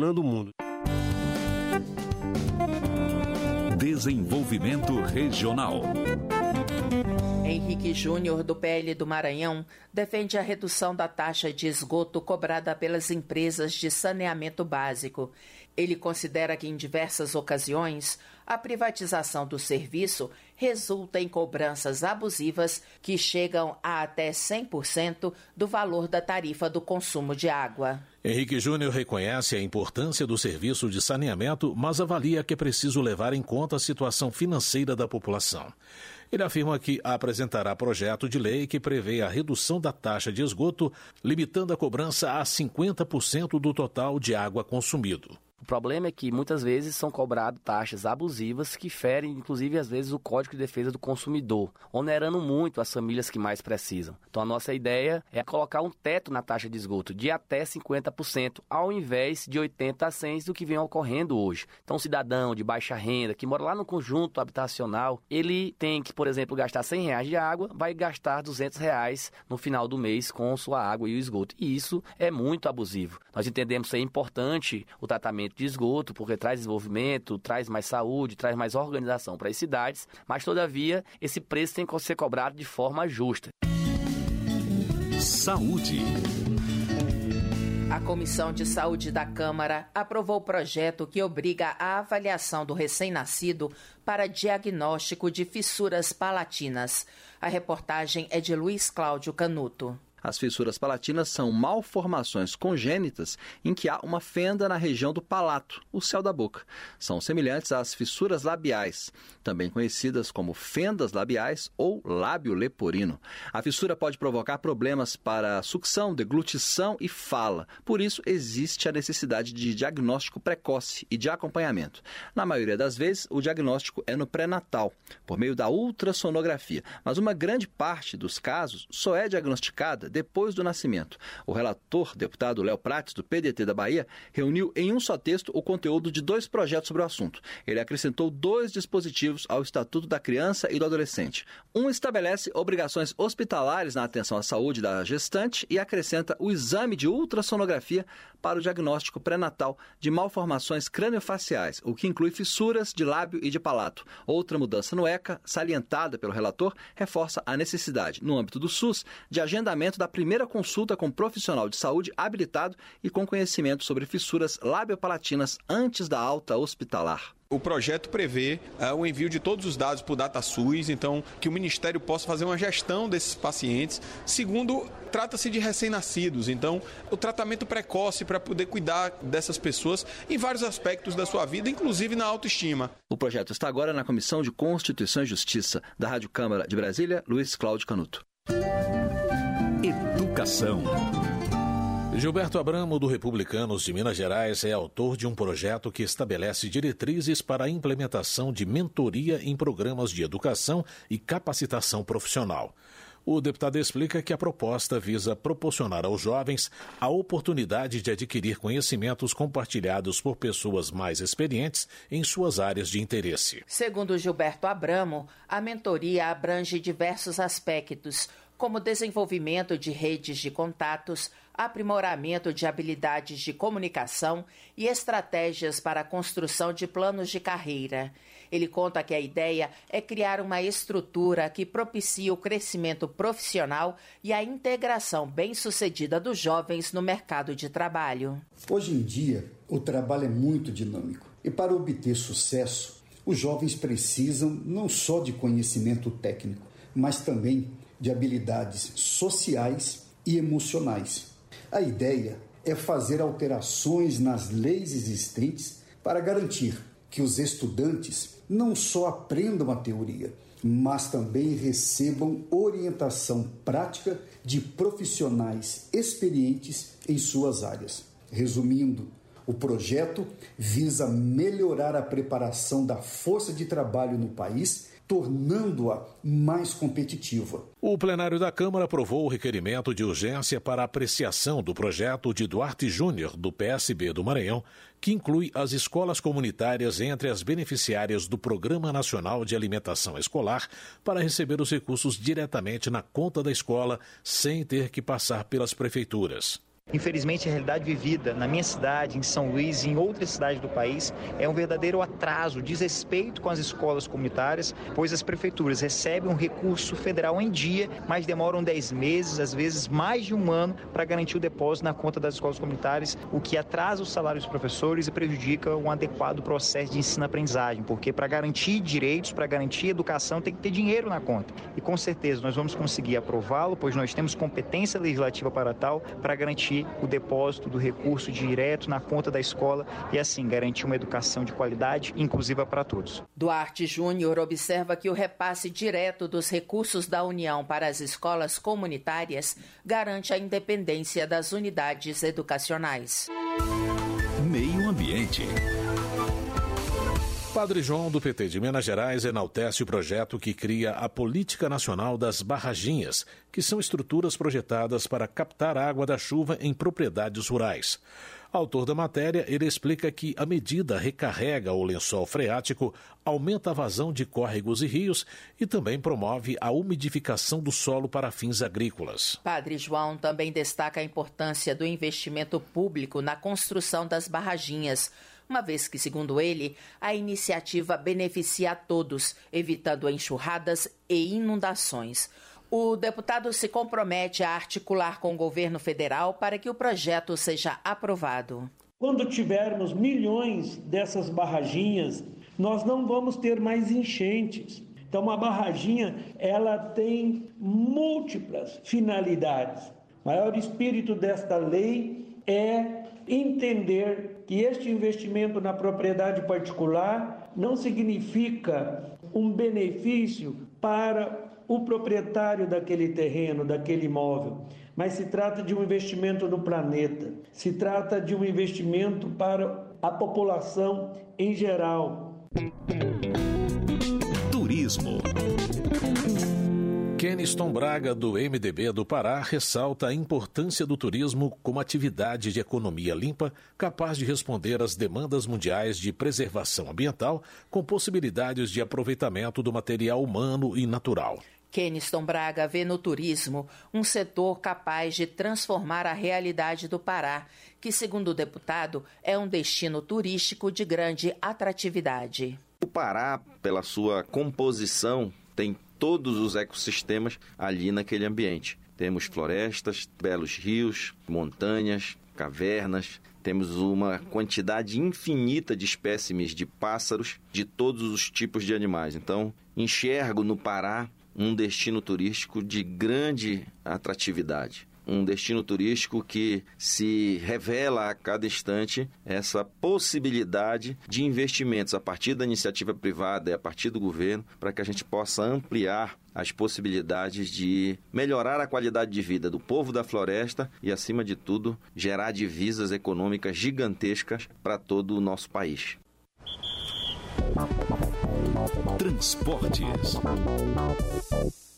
revolucionando o mundo. Desenvolvimento Regional. Henrique Júnior, do PL do Maranhão, defende a redução da taxa de esgoto cobrada pelas empresas de saneamento básico. Ele considera que, em diversas ocasiões, a privatização do serviço resulta em cobranças abusivas que chegam a até 100% do valor da tarifa do consumo de água. Henrique Júnior reconhece a importância do serviço de saneamento, mas avalia que é preciso levar em conta a situação financeira da população. Ele afirma que apresentará projeto de lei que prevê a redução da taxa de esgoto, limitando a cobrança a 50% do total de água consumido. O problema é que muitas vezes são cobradas taxas abusivas que ferem, inclusive, às vezes, o Código de Defesa do Consumidor, onerando muito as famílias que mais precisam. Então, a nossa ideia é colocar um teto na taxa de esgoto de até 50%, ao invés de 80% a 100% do que vem ocorrendo hoje. Então, um cidadão de baixa renda que mora lá no conjunto habitacional, ele tem que, por exemplo, gastar 100 reais de água, vai gastar 200 reais no final do mês com sua água e o esgoto. E isso é muito abusivo. Nós entendemos que é importante o tratamento tratamento de esgoto, porque traz desenvolvimento, traz mais saúde, traz mais organização para as cidades, mas todavia esse preço tem que ser cobrado de forma justa. Saúde. A Comissão de Saúde da Câmara aprovou o projeto que obriga a avaliação do recém-nascido para diagnóstico de fissuras palatinas. A reportagem é de Luiz Cláudio Canuto. As fissuras palatinas são malformações congênitas em que há uma fenda na região do palato, o céu da boca. São semelhantes às fissuras labiais, também conhecidas como fendas labiais ou lábio leporino. A fissura pode provocar problemas para sucção, deglutição e fala. Por isso, existe a necessidade de diagnóstico precoce e de acompanhamento. Na maioria das vezes, o diagnóstico é no pré-natal, por meio da ultrassonografia, mas uma grande parte dos casos só é diagnosticada depois do nascimento. O relator, deputado Léo Prates, do PDT da Bahia, reuniu em um só texto o conteúdo de dois projetos sobre o assunto. Ele acrescentou dois dispositivos ao Estatuto da Criança e do Adolescente. Um estabelece obrigações hospitalares na atenção à saúde da gestante e acrescenta o exame de ultrassonografia para o diagnóstico pré-natal de malformações craniofaciais, o que inclui fissuras de lábio e de palato. Outra mudança no ECA, salientada pelo relator, reforça a necessidade, no âmbito do SUS, de agendamento da primeira consulta com profissional de saúde habilitado e com conhecimento sobre fissuras labiopalatinas antes da alta hospitalar. O projeto prevê uh, o envio de todos os dados para o DataSUS, então que o Ministério possa fazer uma gestão desses pacientes. Segundo, trata-se de recém-nascidos, então o tratamento precoce para poder cuidar dessas pessoas em vários aspectos da sua vida, inclusive na autoestima. O projeto está agora na Comissão de Constituição e Justiça da Rádio Câmara de Brasília, Luiz Cláudio Canuto. Educação. Gilberto Abramo, do Republicanos de Minas Gerais, é autor de um projeto que estabelece diretrizes para a implementação de mentoria em programas de educação e capacitação profissional. O deputado explica que a proposta visa proporcionar aos jovens a oportunidade de adquirir conhecimentos compartilhados por pessoas mais experientes em suas áreas de interesse. Segundo Gilberto Abramo, a mentoria abrange diversos aspectos, como desenvolvimento de redes de contatos, aprimoramento de habilidades de comunicação e estratégias para a construção de planos de carreira. Ele conta que a ideia é criar uma estrutura que propicie o crescimento profissional e a integração bem-sucedida dos jovens no mercado de trabalho. Hoje em dia, o trabalho é muito dinâmico e para obter sucesso, os jovens precisam não só de conhecimento técnico, mas também de habilidades sociais e emocionais a ideia é fazer alterações nas leis existentes para garantir que os estudantes não só aprendam a teoria, mas também recebam orientação prática de profissionais experientes em suas áreas. Resumindo, o projeto visa melhorar a preparação da força de trabalho no país tornando-a mais competitiva. O plenário da Câmara aprovou o requerimento de urgência para apreciação do projeto de Duarte Júnior, do PSB do Maranhão, que inclui as escolas comunitárias entre as beneficiárias do Programa Nacional de Alimentação Escolar para receber os recursos diretamente na conta da escola, sem ter que passar pelas prefeituras. Infelizmente, a realidade vivida na minha cidade, em São Luís e em outras cidades do país é um verdadeiro atraso, desrespeito com as escolas comunitárias, pois as prefeituras recebem um recurso federal em dia, mas demoram 10 meses, às vezes mais de um ano, para garantir o depósito na conta das escolas comunitárias, o que atrasa o salário dos professores e prejudica um adequado processo de ensino-aprendizagem, porque para garantir direitos, para garantir educação, tem que ter dinheiro na conta. E com certeza nós vamos conseguir aprová-lo, pois nós temos competência legislativa para tal, para garantir o depósito do recurso direto na conta da escola e assim garantir uma educação de qualidade inclusiva para todos. Duarte Júnior observa que o repasse direto dos recursos da União para as escolas comunitárias garante a independência das unidades educacionais. Meio Ambiente. Padre João do PT de Minas Gerais enaltece o projeto que cria a Política Nacional das Barraginhas, que são estruturas projetadas para captar água da chuva em propriedades rurais. Autor da matéria, ele explica que a medida recarrega o lençol freático, aumenta a vazão de córregos e rios e também promove a umidificação do solo para fins agrícolas. Padre João também destaca a importância do investimento público na construção das barraginhas uma vez que, segundo ele, a iniciativa beneficia a todos, evitando enxurradas e inundações. O deputado se compromete a articular com o governo federal para que o projeto seja aprovado. Quando tivermos milhões dessas barraginhas, nós não vamos ter mais enchentes. Então, uma barraginha, ela tem múltiplas finalidades. O maior espírito desta lei é entender que este investimento na propriedade particular não significa um benefício para o proprietário daquele terreno, daquele imóvel, mas se trata de um investimento no planeta, se trata de um investimento para a população em geral. Turismo. Keniston Braga, do MDB do Pará, ressalta a importância do turismo como atividade de economia limpa, capaz de responder às demandas mundiais de preservação ambiental, com possibilidades de aproveitamento do material humano e natural. Keniston Braga vê no turismo um setor capaz de transformar a realidade do Pará, que, segundo o deputado, é um destino turístico de grande atratividade. O Pará, pela sua composição, tem todos os ecossistemas ali naquele ambiente. Temos florestas, belos rios, montanhas, cavernas, temos uma quantidade infinita de espécimes de pássaros, de todos os tipos de animais. Então, enxergo no Pará um destino turístico de grande atratividade um destino turístico que se revela a cada instante essa possibilidade de investimentos a partir da iniciativa privada e a partir do governo para que a gente possa ampliar as possibilidades de melhorar a qualidade de vida do povo da floresta e, acima de tudo, gerar divisas econômicas gigantescas para todo o nosso país. Transportes.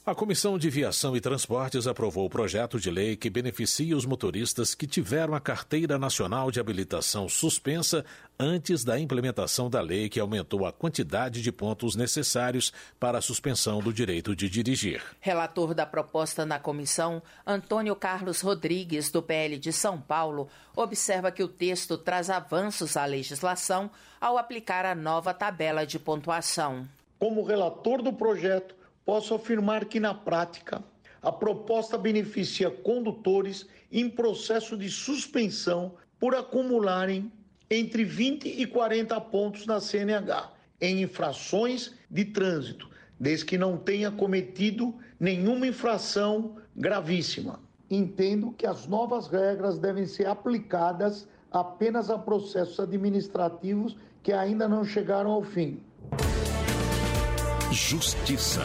A Comissão de Viação e Transportes aprovou o projeto de lei que beneficia os motoristas que tiveram a Carteira Nacional de Habilitação suspensa antes da implementação da lei que aumentou a quantidade de pontos necessários para a suspensão do direito de dirigir. Relator da proposta na comissão, Antônio Carlos Rodrigues, do PL de São Paulo, observa que o texto traz avanços à legislação ao aplicar a nova tabela de pontuação. Como relator do projeto, posso afirmar que, na prática, a proposta beneficia condutores em processo de suspensão por acumularem entre 20 e 40 pontos na CNH em infrações de trânsito, desde que não tenha cometido nenhuma infração gravíssima. Entendo que as novas regras devem ser aplicadas apenas a processos administrativos que ainda não chegaram ao fim. Justiça.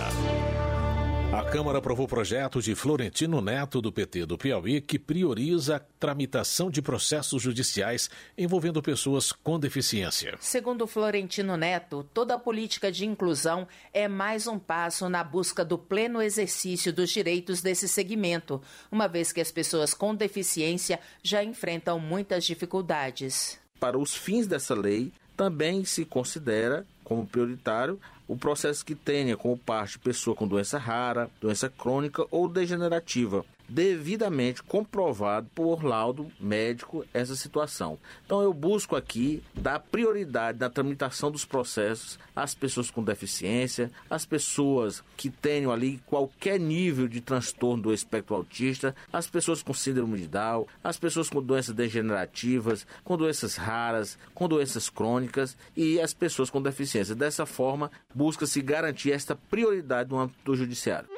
A Câmara aprovou o projeto de Florentino Neto, do PT do Piauí, que prioriza a tramitação de processos judiciais envolvendo pessoas com deficiência. Segundo Florentino Neto, toda a política de inclusão é mais um passo na busca do pleno exercício dos direitos desse segmento, uma vez que as pessoas com deficiência já enfrentam muitas dificuldades. Para os fins dessa lei, também se considera como prioritário o processo que tenha como parte pessoa com doença rara, doença crônica ou degenerativa. Devidamente comprovado por laudo médico essa situação. Então eu busco aqui dar prioridade na tramitação dos processos às pessoas com deficiência, às pessoas que tenham ali qualquer nível de transtorno do espectro autista, às pessoas com síndrome de Down, às pessoas com doenças degenerativas, com doenças raras, com doenças crônicas e as pessoas com deficiência. Dessa forma, busca-se garantir esta prioridade no âmbito do judiciário.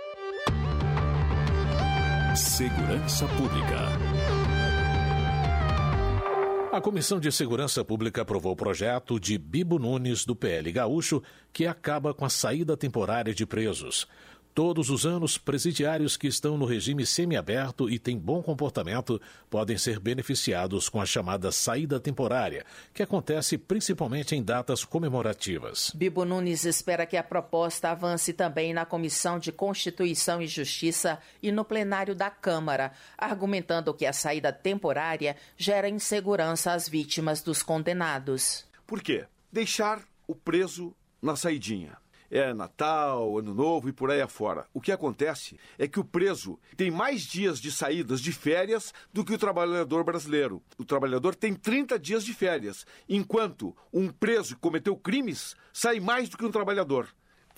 Segurança Pública. A Comissão de Segurança Pública aprovou o projeto de Bibo Nunes, do PL Gaúcho, que acaba com a saída temporária de presos. Todos os anos, presidiários que estão no regime semiaberto e têm bom comportamento podem ser beneficiados com a chamada saída temporária, que acontece principalmente em datas comemorativas. Bibo Nunes espera que a proposta avance também na Comissão de Constituição e Justiça e no plenário da Câmara, argumentando que a saída temporária gera insegurança às vítimas dos condenados. Por quê? Deixar o preso na saidinha é Natal, Ano Novo e por aí afora. O que acontece é que o preso tem mais dias de saídas de férias do que o trabalhador brasileiro. O trabalhador tem 30 dias de férias, enquanto um preso que cometeu crimes sai mais do que um trabalhador.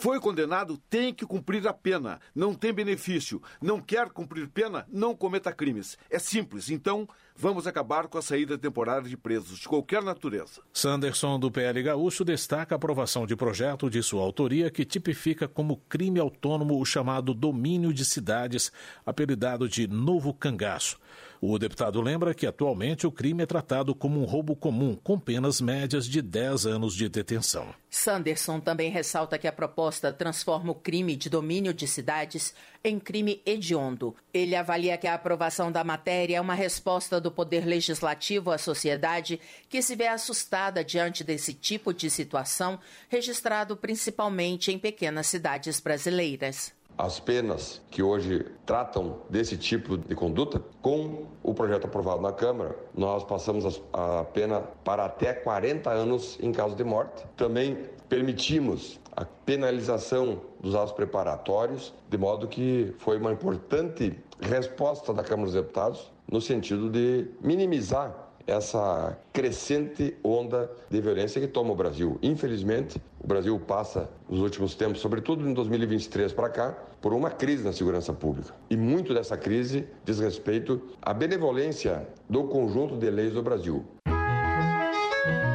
Foi condenado, tem que cumprir a pena. Não tem benefício. Não quer cumprir pena, não cometa crimes. É simples. Então, vamos acabar com a saída temporária de presos de qualquer natureza. Sanderson, do PL Gaúcho, destaca a aprovação de projeto de sua autoria que tipifica como crime autônomo o chamado domínio de cidades, apelidado de Novo Cangaço. O deputado lembra que atualmente o crime é tratado como um roubo comum, com penas médias de 10 anos de detenção. Sanderson também ressalta que a proposta transforma o crime de domínio de cidades em crime hediondo. Ele avalia que a aprovação da matéria é uma resposta do Poder Legislativo à sociedade que se vê assustada diante desse tipo de situação, registrado principalmente em pequenas cidades brasileiras as penas que hoje tratam desse tipo de conduta, com o projeto aprovado na Câmara, nós passamos a pena para até 40 anos em caso de morte. Também permitimos a penalização dos atos preparatórios, de modo que foi uma importante resposta da Câmara dos Deputados no sentido de minimizar essa crescente onda de violência que toma o Brasil. Infelizmente, o Brasil passa nos últimos tempos, sobretudo em 2023 para cá, por uma crise na segurança pública. E muito dessa crise diz respeito à benevolência do conjunto de leis do Brasil.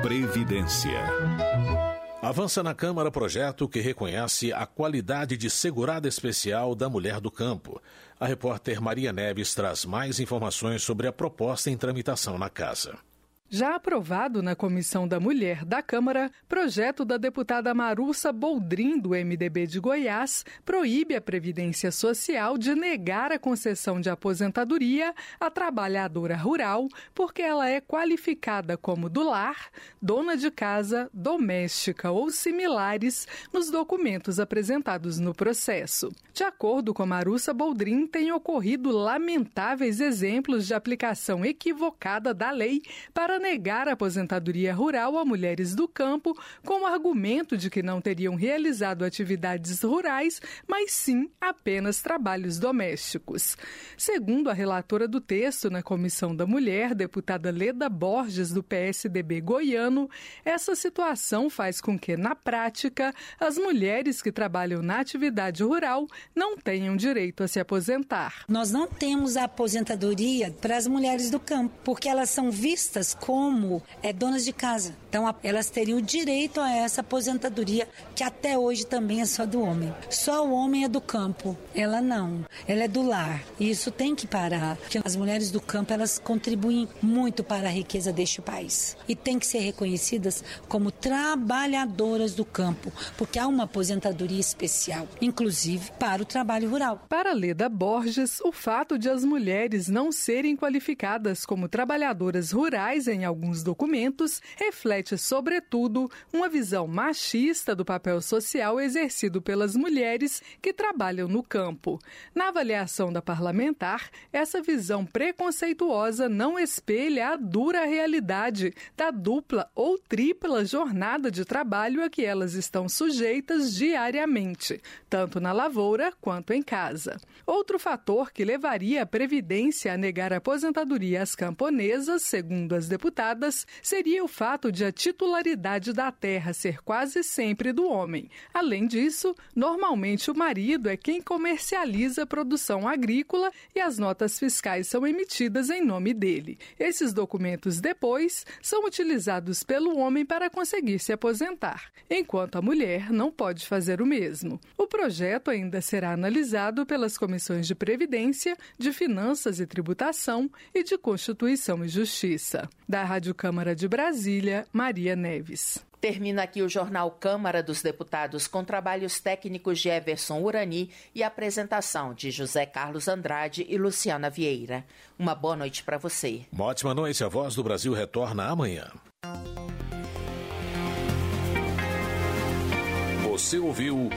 Previdência. Avança na Câmara projeto que reconhece a qualidade de segurada especial da mulher do campo. A repórter Maria Neves traz mais informações sobre a proposta em tramitação na Casa. Já aprovado na Comissão da Mulher da Câmara, projeto da deputada Marussa Boldrin, do MDB de Goiás, proíbe a Previdência Social de negar a concessão de aposentadoria à trabalhadora rural porque ela é qualificada como do lar, dona de casa, doméstica ou similares nos documentos apresentados no processo. De acordo com Marussa Boldrin, tem ocorrido lamentáveis exemplos de aplicação equivocada da lei para para negar a aposentadoria rural a mulheres do campo, com o argumento de que não teriam realizado atividades rurais, mas sim apenas trabalhos domésticos. Segundo a relatora do texto na Comissão da Mulher, deputada Leda Borges, do PSDB goiano, essa situação faz com que, na prática, as mulheres que trabalham na atividade rural não tenham direito a se aposentar. Nós não temos a aposentadoria para as mulheres do campo, porque elas são vistas como é, donas de casa. Então, elas teriam direito a essa aposentadoria, que até hoje também é só do homem. Só o homem é do campo, ela não. Ela é do lar. E isso tem que parar. Porque as mulheres do campo, elas contribuem muito para a riqueza deste país. E tem que ser reconhecidas como trabalhadoras do campo, porque há uma aposentadoria especial, inclusive para o trabalho rural. Para Leda Borges, o fato de as mulheres não serem qualificadas como trabalhadoras rurais em em alguns documentos, reflete, sobretudo, uma visão machista do papel social exercido pelas mulheres que trabalham no campo. Na avaliação da parlamentar, essa visão preconceituosa não espelha a dura realidade da dupla ou tripla jornada de trabalho a que elas estão sujeitas diariamente, tanto na lavoura quanto em casa. Outro fator que levaria a Previdência a negar aposentadoria às camponesas, segundo as deputadas, seria o fato de a titularidade da terra ser quase sempre do homem. Além disso, normalmente o marido é quem comercializa a produção agrícola e as notas fiscais são emitidas em nome dele. Esses documentos depois são utilizados pelo homem para conseguir se aposentar, enquanto a mulher não pode fazer o mesmo. O projeto ainda será analisado pelas comissões de Previdência, de Finanças e Tributação e de Constituição e Justiça. Da Rádio Câmara de Brasília, Maria Neves. Termina aqui o jornal Câmara dos Deputados com trabalhos técnicos de Everson Urani e apresentação de José Carlos Andrade e Luciana Vieira. Uma boa noite para você. Uma ótima noite. A Voz do Brasil retorna amanhã. Você ouviu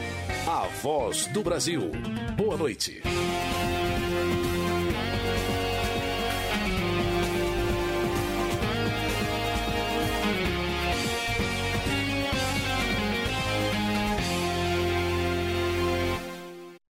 a Voz do Brasil. Boa noite.